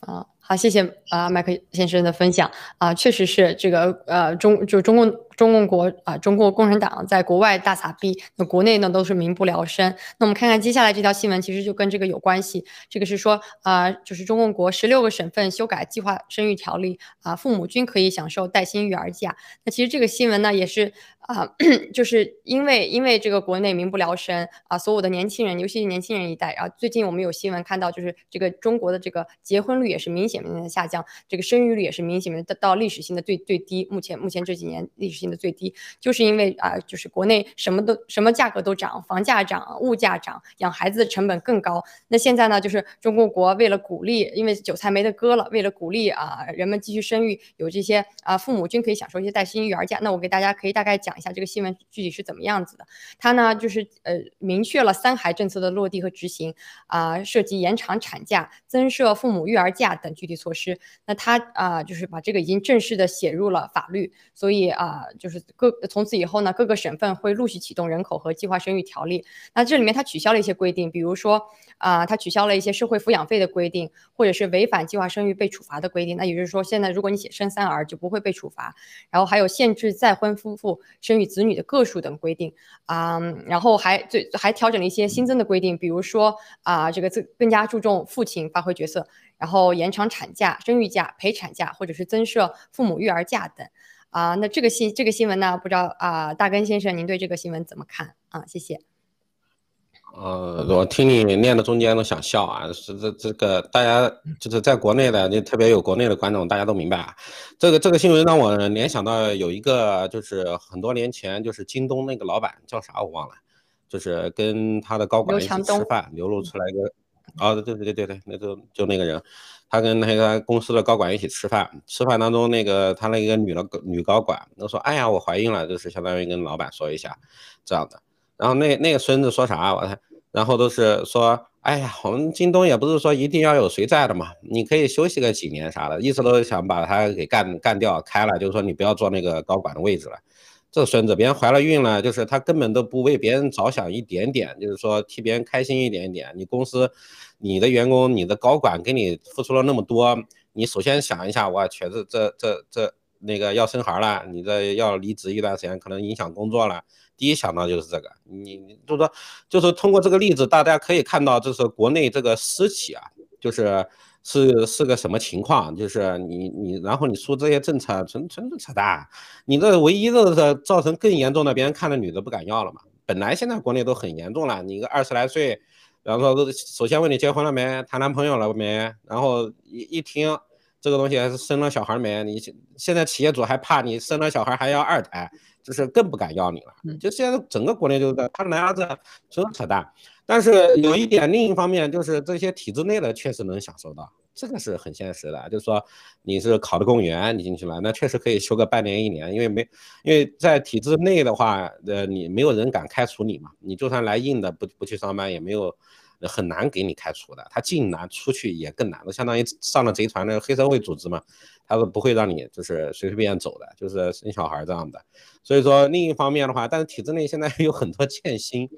啊。好，谢谢啊，麦克先生的分享啊，确实是这个呃中就中共中共国啊，中国共产党在国外大撒币，那国内呢都是民不聊生。那我们看看接下来这条新闻，其实就跟这个有关系。这个是说啊，就是中共国十六个省份修改计划生育条例啊，父母均可以享受带薪育儿假。那其实这个新闻呢，也是啊，就是因为因为这个国内民不聊生啊，所有的年轻人，尤其是年轻人一代啊，最近我们有新闻看到，就是这个中国的这个结婚率也是明显。明显的下降，这个生育率也是明显的到历史性的最最低。目前目前这几年历史性的最低，就是因为啊，就是国内什么都什么价格都涨，房价涨，物价涨，养孩子的成本更高。那现在呢，就是中国国为了鼓励，因为韭菜没得割了，为了鼓励啊人们继续生育，有这些啊父母均可以享受一些带薪育儿假。那我给大家可以大概讲一下这个新闻具体是怎么样子的。它呢就是呃明确了三孩政策的落地和执行啊，涉及延长产假、增设父母育儿假等具体措施，那他啊，就是把这个已经正式的写入了法律，所以啊，就是各从此以后呢，各个省份会陆续启动人口和计划生育条例。那这里面它取消了一些规定，比如说啊，它取消了一些社会抚养费的规定，或者是违反计划生育被处罚的规定。那也就是说，现在如果你写生三儿就不会被处罚。然后还有限制再婚夫妇生育子女的个数等规定啊，然后还最还调整了一些新增的规定，比如说啊，这个更更加注重父亲发挥角色。然后延长产假、生育假、陪产假，或者是增设父母育儿假等，啊，那这个新这个新闻呢，不知道啊，大根先生您对这个新闻怎么看啊？谢谢。呃，我听你念的中间都想笑啊，是这这个大家就是在国内的，就特别有国内的观众，大家都明白啊。这个这个新闻让我联想到有一个，就是很多年前，就是京东那个老板叫啥我忘了，就是跟他的高管一起吃饭，流露出来一个。哦，对对对对对，那就就那个人，他跟那个公司的高管一起吃饭，吃饭当中那个他那个女的女高管都说，哎呀，我怀孕了，就是相当于跟老板说一下这样的。然后那那个孙子说啥，我看，然后都是说，哎呀，我们京东也不是说一定要有谁在的嘛，你可以休息个几年啥的，意思都是想把他给干干掉开了，就是说你不要做那个高管的位置了。这孙子，别人怀了孕了，就是他根本都不为别人着想一点点，就是说替别人开心一点点。你公司，你的员工，你的高管给你付出了那么多，你首先想一下，我去，这这这这那个要生孩了，你这要离职一段时间，可能影响工作了。第一想到就是这个，你就是说，就是通过这个例子，大家可以看到，就是国内这个私企啊，就是。是是个什么情况？就是你你，然后你出这些政策，纯纯是扯淡。你这唯一的是造成更严重的，别人看着女的不敢要了嘛。本来现在国内都很严重了，你个二十来岁，然后首先问你结婚了没，谈男朋友了没，然后一一听这个东西还是生了小孩没，你现在企业主还怕你生了小孩还要二胎，就是更不敢要你了。就现在整个国内就是他男儿子纯扯淡。但是有一点，另一方面就是这些体制内的确实能享受到，这个是很现实的。就是说，你是考的公务员，你进去了，那确实可以休个半年一年，因为没，因为在体制内的话，呃，你没有人敢开除你嘛，你就算来硬的不不去上班，也没有很难给你开除的。他进难，出去也更难，相当于上了贼船的黑社会组织嘛，他是不会让你就是随随便便走的，就是生小孩这样的。所以说，另一方面的话，但是体制内现在 有很多欠薪。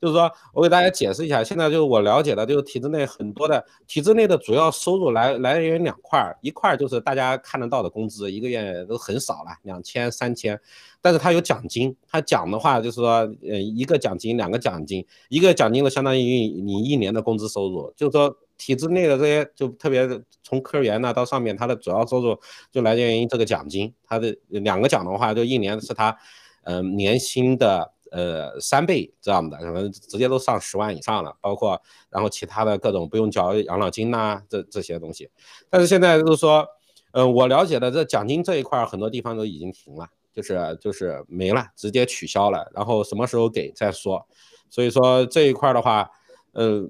就是说，我给大家解释一下，现在就是我了解的，就是体制内很多的体制内的主要收入来来源于两块儿，一块儿就是大家看得到的工资，一个月都很少了，两千三千，但是它有奖金，它奖的话就是说，呃，一个奖金，两个奖金，一个奖金的相当于你一年的工资收入，就是说体制内的这些就特别从科员呢到上面，他的主要收入就来源于这个奖金，他的两个奖的话，就一年是他，嗯，年薪的。呃，三倍这样的，可能直接都上十万以上了，包括然后其他的各种不用交养老金呐，这这些东西。但是现在就是说，呃，我了解的这奖金这一块很多地方都已经停了，就是就是没了，直接取消了，然后什么时候给再说。所以说这一块的话，呃，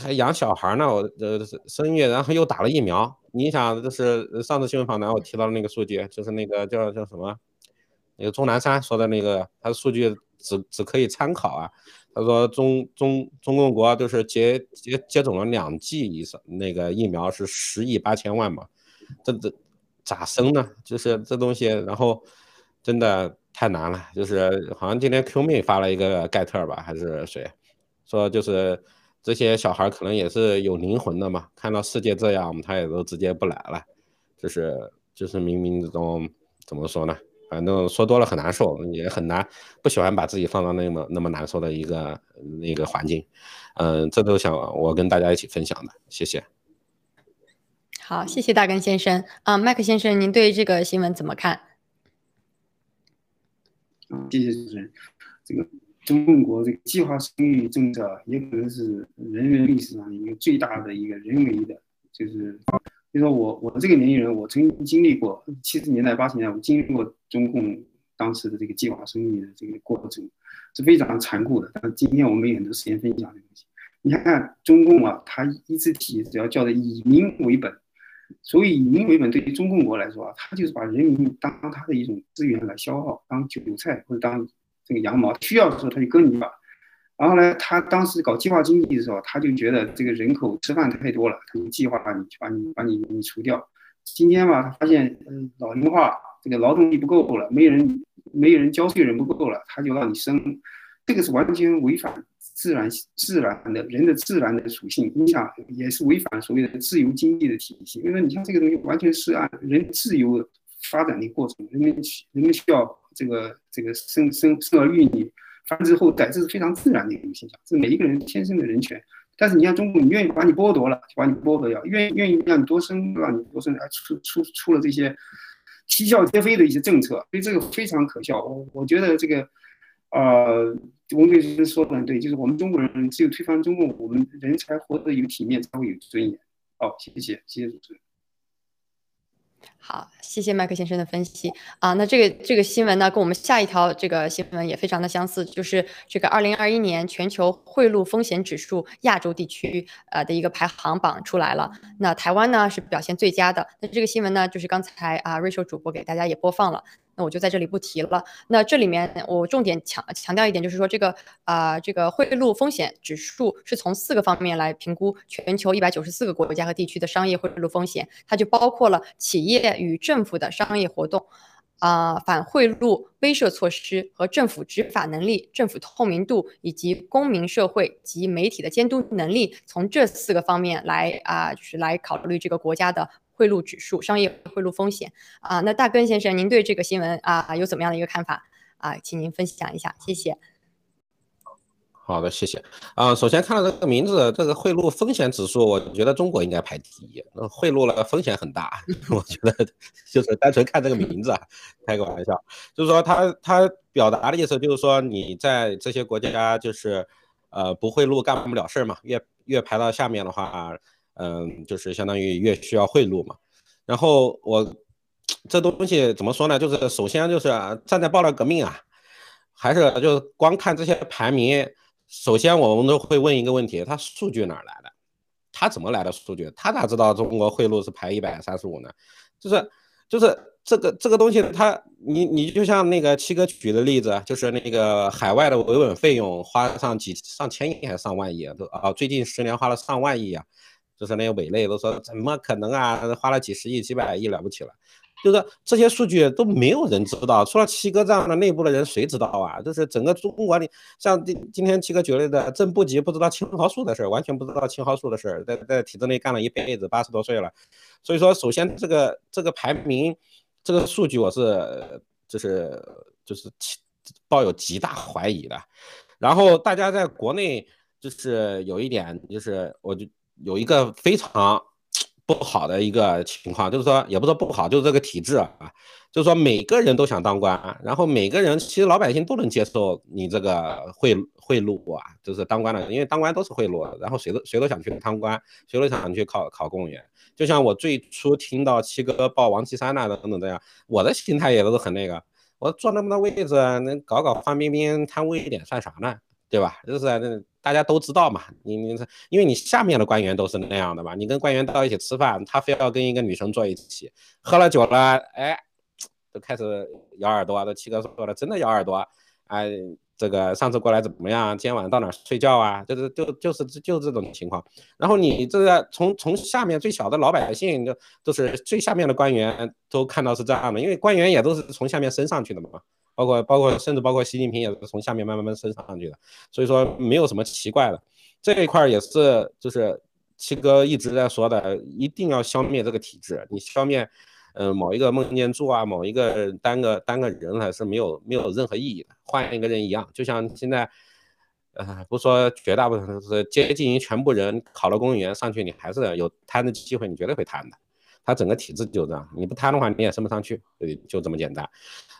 还养小孩呢，我呃生育，然后又打了疫苗。你想，就是上次新闻访谈我提到的那个数据，就是那个叫叫什么，那个钟南山说的那个，他的数据只只可以参考啊。他说中中中共国就是接接接种了两剂以上那个疫苗是十亿八千万嘛，这这咋生呢？就是这东西，然后真的太难了。就是好像今天 Q 妹发了一个盖特吧，还是谁，说就是这些小孩可能也是有灵魂的嘛，看到世界这样，他也都直接不来了。就是就是冥冥之中怎么说呢？反正说多了很难受，也很难不喜欢把自己放到那么那么难受的一个那个环境，嗯，这都想我跟大家一起分享的，谢谢。好，谢谢大根先生啊，麦克先生，您对这个新闻怎么看？嗯，谢谢主持人。这个中国这个计划生育政策也可能是人类历史上一个最大的一个人为的，就是。就说我我这个年轻人，我曾经经历过七十年代八十年代，我经历过中共当时的这个计划生育的这个过程，是非常残酷的。但是今天我们有很多时间分享这个东西。你看看中共啊，他一直提只要叫的以民为本，所以以民为本，对于中共国来说啊，他就是把人民当他的一种资源来消耗，当韭菜或者当这个羊毛，需要的时候他就割你一把。然后呢，他当时搞计划经济的时候，他就觉得这个人口吃饭太多了，他就计划把你把你把你你除掉。今天吧，他发现嗯老龄化，这个劳动力不够了，没人没人交税人不够了，他就让你生，这个是完全违反自然自然的人的自然的属性。你想，也是违反所谓的自由经济的体系。因为你像这个东西，完全是按人自由发展的过程，人们人们需要这个这个生生生儿育女。繁殖后代，这是非常自然的一种现象，是每一个人天生的人权。但是你看中国，你愿意把你剥夺了，就把你剥夺掉；愿愿意让你多生，让你多生，还出出出了这些啼笑皆非的一些政策，所以这个非常可笑。我我觉得这个，呃，文贵先生说的很对，就是我们中国人只有推翻中共，我们人才活得有体面，才会有尊严。好，谢谢，谢谢主持人。好，谢谢麦克先生的分析啊。那这个这个新闻呢，跟我们下一条这个新闻也非常的相似，就是这个二零二一年全球贿赂风险指数亚洲地区呃的一个排行榜出来了。那台湾呢是表现最佳的。那这个新闻呢，就是刚才啊瑞 l 主播给大家也播放了。那我就在这里不提了。那这里面我重点强强调一点，就是说这个啊，这个贿赂风险指数是从四个方面来评估全球一百九十四个国家和地区的商业贿赂风险，它就包括了企业与政府的商业活动，啊，反贿赂威慑措施和政府执法能力、政府透明度以及公民社会及媒体的监督能力，从这四个方面来啊，就是来考虑这个国家的。贿赂指数、商业贿赂风险啊，那大根先生，您对这个新闻啊有怎么样的一个看法啊？请您分享一下，谢谢。好的，谢谢。啊，首先看到这个名字，这个贿赂风险指数，我觉得中国应该排第一。那贿赂了，风险很大，我觉得就是单纯看这个名字啊，开个玩笑，就是说他他表达的意思就是说你在这些国家就是呃不贿赂干不了事儿嘛，越越排到下面的话。嗯，就是相当于越需要贿赂嘛，然后我这东西怎么说呢？就是首先就是站在爆料革命啊，还是就光看这些排名，首先我们都会问一个问题：他数据哪来的？他怎么来的数据？他咋知道中国贿赂是排一百三十五呢？就是就是这个这个东西，他你你就像那个七哥举的例子，就是那个海外的维稳费用花上几上千亿还是上万亿都啊，最近十年花了上万亿啊。就是那些伪类都说怎么可能啊？花了几十亿、几百亿了不起了，就是这些数据都没有人知道，除了七哥这样的内部的人，谁知道啊？就是整个中国里，像今今天七哥举例的正部级不知道青蒿素的事儿，完全不知道青蒿素的事儿，在在体制内干了一辈子，八十多岁了。所以说，首先这个这个排名，这个数据我是就是就是抱有极大怀疑的。然后大家在国内就是有一点，就是我就。有一个非常不好的一个情况，就是说也不说不好，就是这个体制啊，就是说每个人都想当官，然后每个人其实老百姓都能接受你这个贿贿赂啊，就是当官的，因为当官都是贿赂，然后谁都谁都想去当官，谁都想去考考公务员。就像我最初听到七哥报王岐山呐等等这样，我的心态也都是很那个，我坐那么多位置，能搞搞范冰冰贪污一点算啥呢？对吧？就是那大家都知道嘛，你你因为你下面的官员都是那样的嘛，你跟官员到一起吃饭，他非要跟一个女生坐一起，喝了酒了，哎，都开始咬耳朵，都七哥说了，真的咬耳朵，哎。这个上次过来怎么样？今天晚上到哪睡觉啊？就是就就是就这种情况。然后你这个从从下面最小的老百姓，就都是最下面的官员都看到是这样的，因为官员也都是从下面升上去的嘛，包括包括甚至包括习近平也是从下面慢慢慢升上去的，所以说没有什么奇怪的。这一块也是就是七哥一直在说的，一定要消灭这个体制，你消灭。嗯，某一个孟建柱啊，某一个单个单个人还是没有没有任何意义的，换一个人一样，就像现在，呃，不说绝大部分是接近于全部人考了公务员上去，你还是有贪的机会，你绝对会贪的。他整个体制就这样，你不贪的话，你也升不上去，对，就这么简单。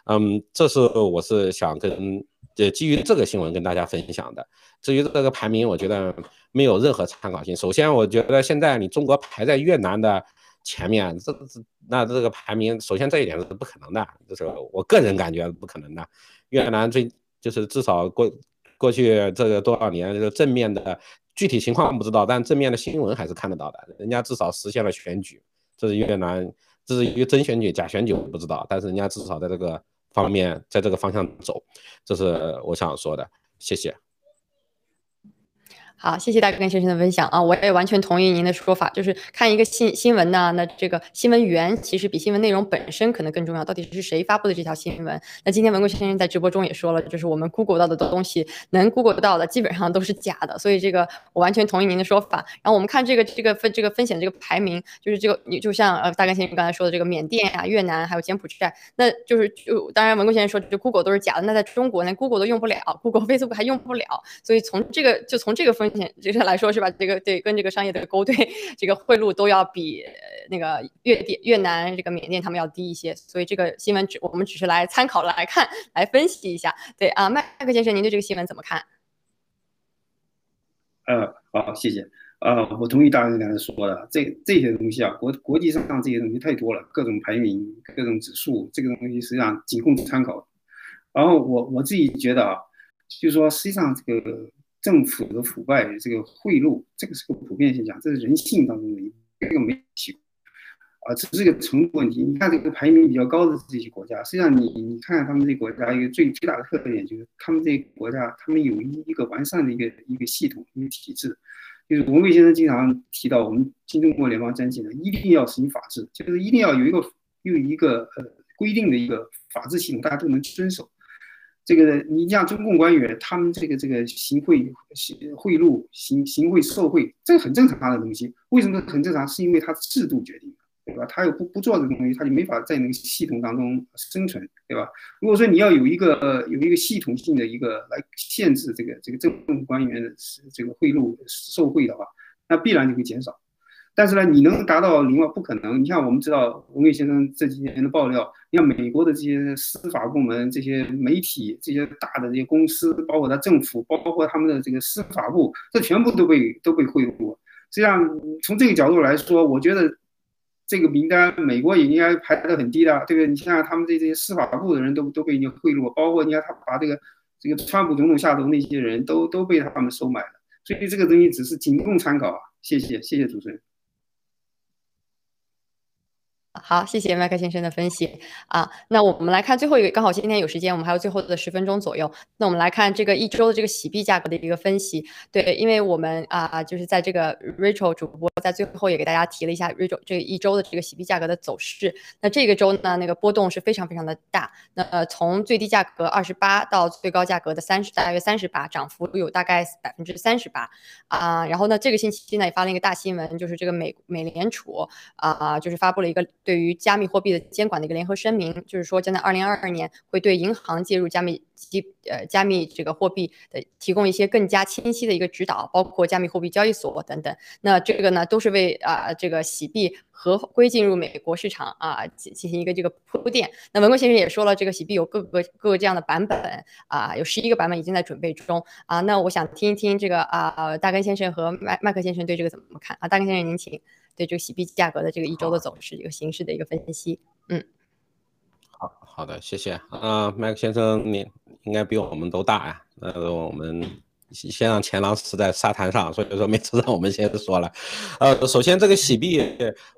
嗯，这是我是想跟呃基于这个新闻跟大家分享的。至于这个排名，我觉得没有任何参考性。首先，我觉得现在你中国排在越南的。前面这这那这个排名，首先这一点是不可能的，就是我个人感觉不可能的。越南最就是至少过过去这个多少年，这个正面的具体情况不知道，但正面的新闻还是看得到的。人家至少实现了选举，这是越南，这是一个真选举假选举我不知道，但是人家至少在这个方面，在这个方向走，这是我想说的。谢谢。好，谢谢大根先生的分享啊！我也完全同意您的说法，就是看一个新新闻呢，那这个新闻源其实比新闻内容本身可能更重要。到底是谁发布的这条新闻？那今天文贵先生在直播中也说了，就是我们 Google 到的东西，能 Google 到的基本上都是假的。所以这个我完全同意您的说法。然后我们看这个这个分这个风险这个排名，就是这个你就像呃大根先生刚才说的这个缅甸啊、越南还有柬埔寨，那就是就当然文贵先生说就 Google 都是假的，那在中国呢 Google 都用不了，Google Facebook 还用不了。所以从这个就从这个分。就是来说是吧？这个对，跟这个商业的勾兑，这个贿赂都要比那个越越越南、这个缅甸他们要低一些。所以这个新闻只我们只是来参考来看，来分析一下。对啊，麦克先生，您对这个新闻怎么看？呃，好，谢谢。呃，我同意大家刚才说的，这这些东西啊，国国际上这些东西太多了，各种排名、各种指数，这个东西实际上仅供参考。然后我我自己觉得啊，就是说实际上这个。政府的腐败，这个贿赂，这个是个普遍现象，这是人性当中的一这个没奇怪啊，只是一个程度问题。你看这个排名比较高的这些国家，实际上你你看看他们这个国家一个最最大的特点就是他们这个国家他们有一一个完善的一个一个系统一个体制，就是文贵先生经常提到我们新中国联邦征集呢一定要实行法治，就是一定要有一个有一个呃规定的一个法治系统，大家都能遵守。这个你像中共官员，他们这个这个行贿、行贿赂、行行贿受贿，这个很正常的东西。为什么很正常？是因为他制度决定的，对吧？他又不不做这个东西，他就没法在那个系统当中生存，对吧？如果说你要有一个呃有一个系统性的一个来限制这个这个政府官员的这个贿赂受贿的话，那必然就会减少。但是呢，你能达到零吗？不可能。你像我们知道文贵先生这几年的爆料，你看美国的这些司法部门、这些媒体、这些大的这些公司，包括他政府，包括他们的这个司法部，这全部都被都被贿赂。实际上，从这个角度来说，我觉得这个名单美国也应该排得很低的，对不对？你像他们这这些司法部的人都都被你贿赂，包括你看他把这个这个川普总统下头那些人都都被他们收买了。所以这个东西只是仅供参考啊。谢谢，谢谢主持人。好，谢谢麦克先生的分析啊。那我们来看最后一个，刚好今天有时间，我们还有最后的十分钟左右。那我们来看这个一周的这个洗币价格的一个分析。对，因为我们啊，就是在这个 Rachel 主播在最后也给大家提了一下 Rachel 这一周的这个洗币价格的走势。那这个周呢，那个波动是非常非常的大。那呃，从最低价格二十八到最高价格的三十，大约三十八，涨幅有大概百分之三十八啊。然后呢，这个星期呢也发了一个大新闻，就是这个美美联储啊，就是发布了一个。对于加密货币的监管的一个联合声明，就是说将在二零二二年会对银行介入加密机呃加密这个货币的提供一些更加清晰的一个指导，包括加密货币交易所等等。那这个呢，都是为啊这个洗币合规进入美国市场啊进进行一个这个铺垫。那文贵先生也说了，这个洗币有各个各个这样的版本啊，有十一个版本已经在准备中啊。那我想听一听这个啊大根先生和麦麦克先生对这个怎么看啊？大根先生您请。对这个洗币价格的这个一周的走势，一个形势的一个分析。嗯，好好的，谢谢啊，麦克先生，你应该比我们都大呀。那我们先让钱狼死在沙滩上，所以说每次让我们先说了。呃，首先这个洗币，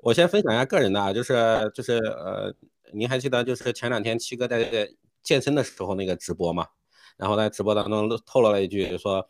我先分享一下个人的啊，就是就是呃，您还记得就是前两天七哥在健身的时候那个直播嘛？然后在直播当中透露了一句就说。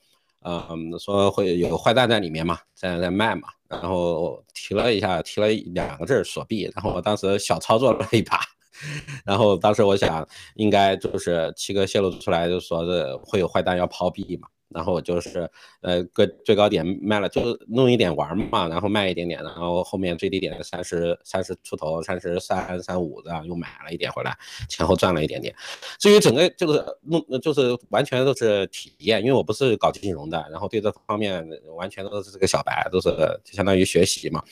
嗯，说会有坏蛋在里面嘛，在在卖嘛，然后提了一下，提了两个字锁币，然后我当时小操作了一把，然后当时我想应该就是七哥泄露出来，就说是会有坏蛋要抛币嘛。然后就是，呃，个最高点卖了，就弄一点玩嘛，然后卖一点点，然后后面最低点三十三十出头，三十三三五这样又买了一点回来，前后赚了一点点。至于整个就是弄，就是完全都是体验，因为我不是搞金融的，然后对这方面完全都是这个小白，都是就相当于学习嘛。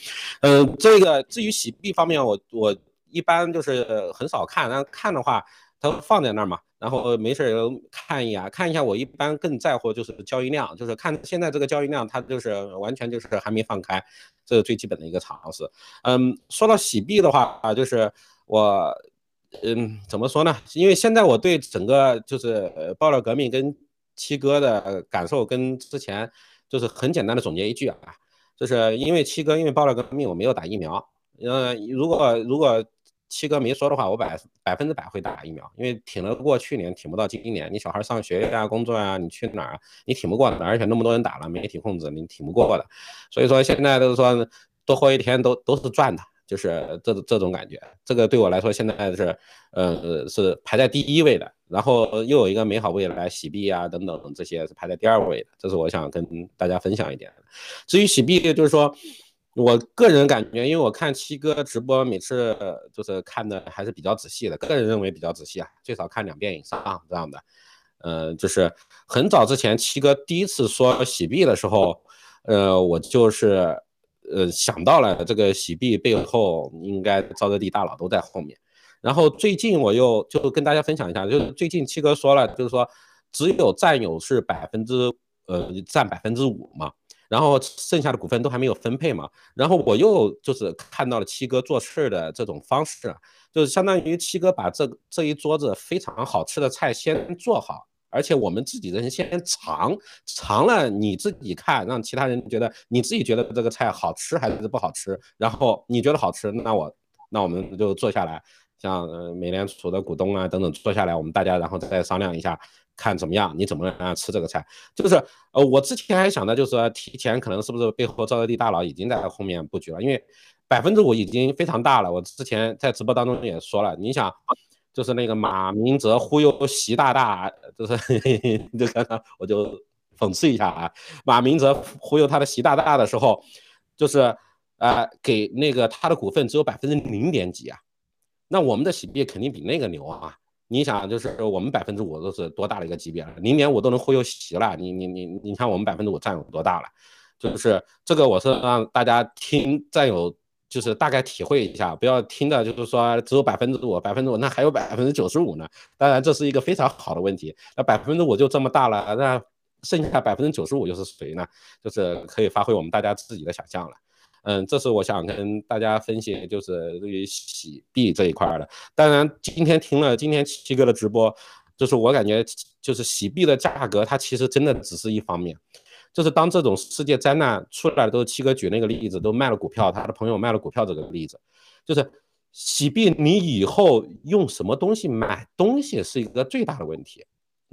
嗯，这个至于洗币方面，我我一般就是很少看，但看的话，它放在那儿嘛。然后没事看一眼，看一下。我一般更在乎就是交易量，就是看现在这个交易量，它就是完全就是还没放开，这是最基本的一个常识。嗯，说到洗币的话啊，就是我，嗯，怎么说呢？因为现在我对整个就是爆料革命跟七哥的感受跟之前就是很简单的总结一句啊，就是因为七哥因为爆料革命我没有打疫苗，嗯，如果如果。七哥没说的话，我百百分之百会打疫苗，因为挺得过去年，挺不到今年。你小孩上学呀、工作呀，你去哪儿，你挺不过的。而且那么多人打了，媒体控制，你挺不过的。所以说现在都是说多活一天都都是赚的，就是这这种感觉。这个对我来说现在是，呃，是排在第一位的。然后又有一个美好未来，洗币啊等等这些是排在第二位的。这是我想跟大家分享一点。至于洗币，就是说。我个人感觉，因为我看七哥直播，每次就是看的还是比较仔细的。个人认为比较仔细啊，最少看两遍以上这样的。呃，就是很早之前七哥第一次说洗币的时候，呃，我就是呃想到了这个洗币背后应该沼泽地大佬都在后面。然后最近我又就跟大家分享一下，就是最近七哥说了，就是说只有占有是百分之呃占百分之五嘛。然后剩下的股份都还没有分配嘛，然后我又就是看到了七哥做事的这种方式，就是相当于七哥把这这一桌子非常好吃的菜先做好，而且我们自己人先尝尝了，你自己看，让其他人觉得你自己觉得这个菜好吃还是不好吃，然后你觉得好吃，那我那我们就坐下来，像美联储的股东啊等等坐下来，我们大家然后再商量一下。看怎么样？你怎么样吃这个菜？就是呃，我之前还想的，就是提前可能是不是背后沼泽地大佬已经在后面布局了？因为百分之五已经非常大了。我之前在直播当中也说了，你想，就是那个马明哲忽悠习大大，就是 这个我就讽刺一下啊，马明哲忽悠他的习大大的时候，就是呃给那个他的股份只有百分之零点几啊，那我们的洗币肯定比那个牛啊。你想，就是我们百分之五都是多大的一个级别了？零点五都能忽悠席了，你你你你看我们百分之五占有多大了？就是这个，我是让大家听占有，就是大概体会一下，不要听的就是说只有百分之五，百分之五那还有百分之九十五呢。当然这是一个非常好的问题，那百分之五就这么大了，那剩下百分之九十五又是谁呢？就是可以发挥我们大家自己的想象了。嗯，这是我想跟大家分析，就是对于洗币这一块的。当然，今天听了今天七哥的直播，就是我感觉，就是洗币的价格，它其实真的只是一方面。就是当这种世界灾难出来的，都是七哥举那个例子，都卖了股票，他的朋友卖了股票这个例子，就是洗币，你以后用什么东西买东西是一个最大的问题。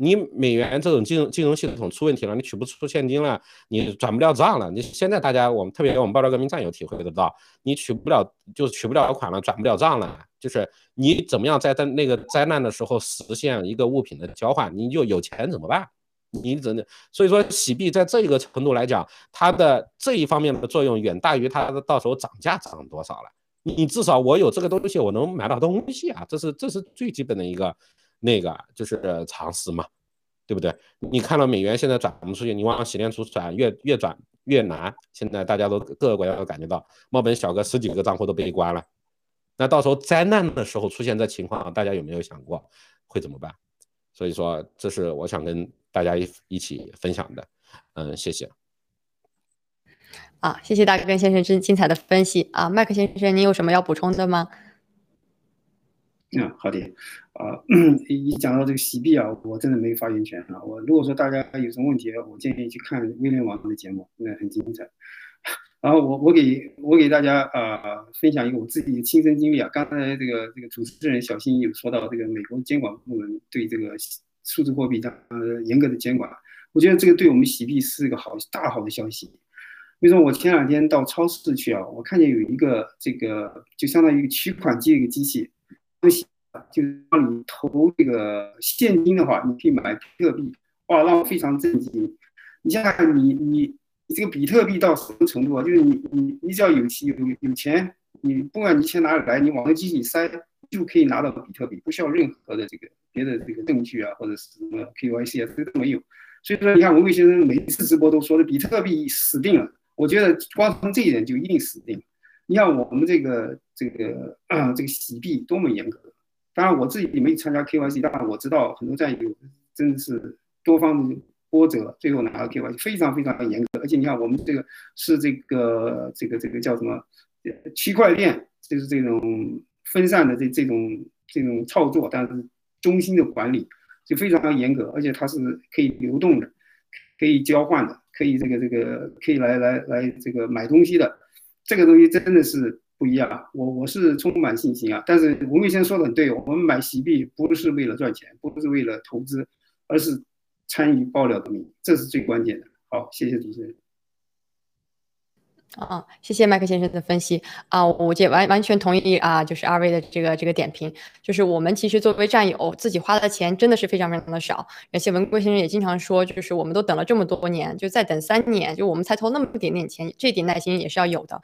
你美元这种金融金融系统出问题了，你取不出现金了，你转不了账了。你现在大家我们特别我们爆料革命战友体会得到，你取不了就是取不了款了，转不了账了，就是你怎么样在在那个灾难的时候实现一个物品的交换，你就有钱怎么办？你怎的？所以说洗币在这个程度来讲，它的这一方面的作用远大于它的到时候涨价涨多少了。你至少我有这个东西，我能买到东西啊，这是这是最基本的一个那个就是常识嘛，对不对？你看到美元现在转不出去，你往洗链出转越越转越难，现在大家都各个国家都感觉到，猫本小哥十几个账户都被关了，那到时候灾难的时候出现这情况，大家有没有想过会怎么办？所以说，这是我想跟大家一一起分享的，嗯，谢谢。啊，谢谢大根先生真精彩的分析啊，麦克先生，您有什么要补充的吗？嗯，好的，啊，一讲到这个洗币啊，我真的没有发言权啊。我如果说大家有什么问题，我建议去看威廉王的节目，那很精彩。然后我我给我给大家啊分享一个我自己的亲身经历啊，刚才这个这个主持人小新有说到这个美国监管部门对这个数字货币的呃严格的监管，我觉得这个对我们洗币是一个好大好的消息。比如说，我前两天到超市去啊，我看见有一个这个就相当于一个取款机一个机器，就是让你投这个现金的话，你可以买比特币，哇，让我非常震惊。你想想，你你你这个比特币到什么程度啊？就是你你你只要有有有钱，你不管你钱哪里来，你往那机器里塞，就可以拿到比特币，不需要任何的这个别的这个证据啊，或者是什么 KYC 啊，这都没有。所以说，你看文贵先生每一次直播都说的比特币死定了。我觉得光从这一点就一定死定。你看我们这个这个啊这个洗币多么严格。当然我自己没参加 KYC，当然我知道很多战友真的是多方波折，最后拿到 KYC 非常非常的严格。而且你看我们这个是这个这个这个叫什么区块链，就是这种分散的这这种这种操作，但是中心的管理就非常严格，而且它是可以流动的，可以交换的。可以这个这个可以来来来这个买东西的，这个东西真的是不一样啊。我我是充满信心啊。但是吴伟先说的很对，我们买席币不是为了赚钱，不是为了投资，而是参与爆料的命，这是最关键的。好，谢谢主持人。啊，谢谢麦克先生的分析啊，我也完完全同意啊，就是二位的这个这个点评，就是我们其实作为战友，自己花的钱真的是非常非常的少，而且文贵先生也经常说，就是我们都等了这么多年，就再等三年，就我们才投那么一点点钱，这点耐心也是要有的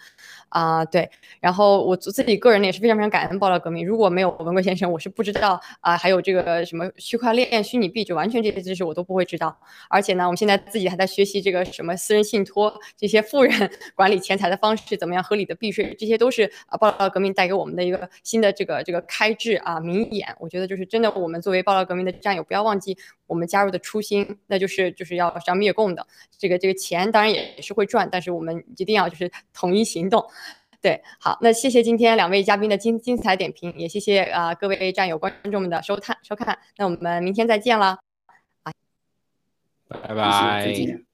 啊，对。然后我自己个人也是非常非常感恩爆料革命，如果没有文贵先生，我是不知道啊，还有这个什么区块链、虚拟币，就完全这些知识我都不会知道。而且呢，我们现在自己还在学习这个什么私人信托，这些富人管理。钱财的方式怎么样？合理的避税，这些都是啊，爆料革命带给我们的一个新的这个这个开智啊明眼。我觉得就是真的，我们作为爆料革命的战友，不要忘记我们加入的初心，那就是就是要要灭共的。这个这个钱当然也是会赚，但是我们一定要就是统一行动。对，好，那谢谢今天两位嘉宾的精精彩点评，也谢谢啊各位战友观众们的收看收看。那我们明天再见了，拜拜，再见。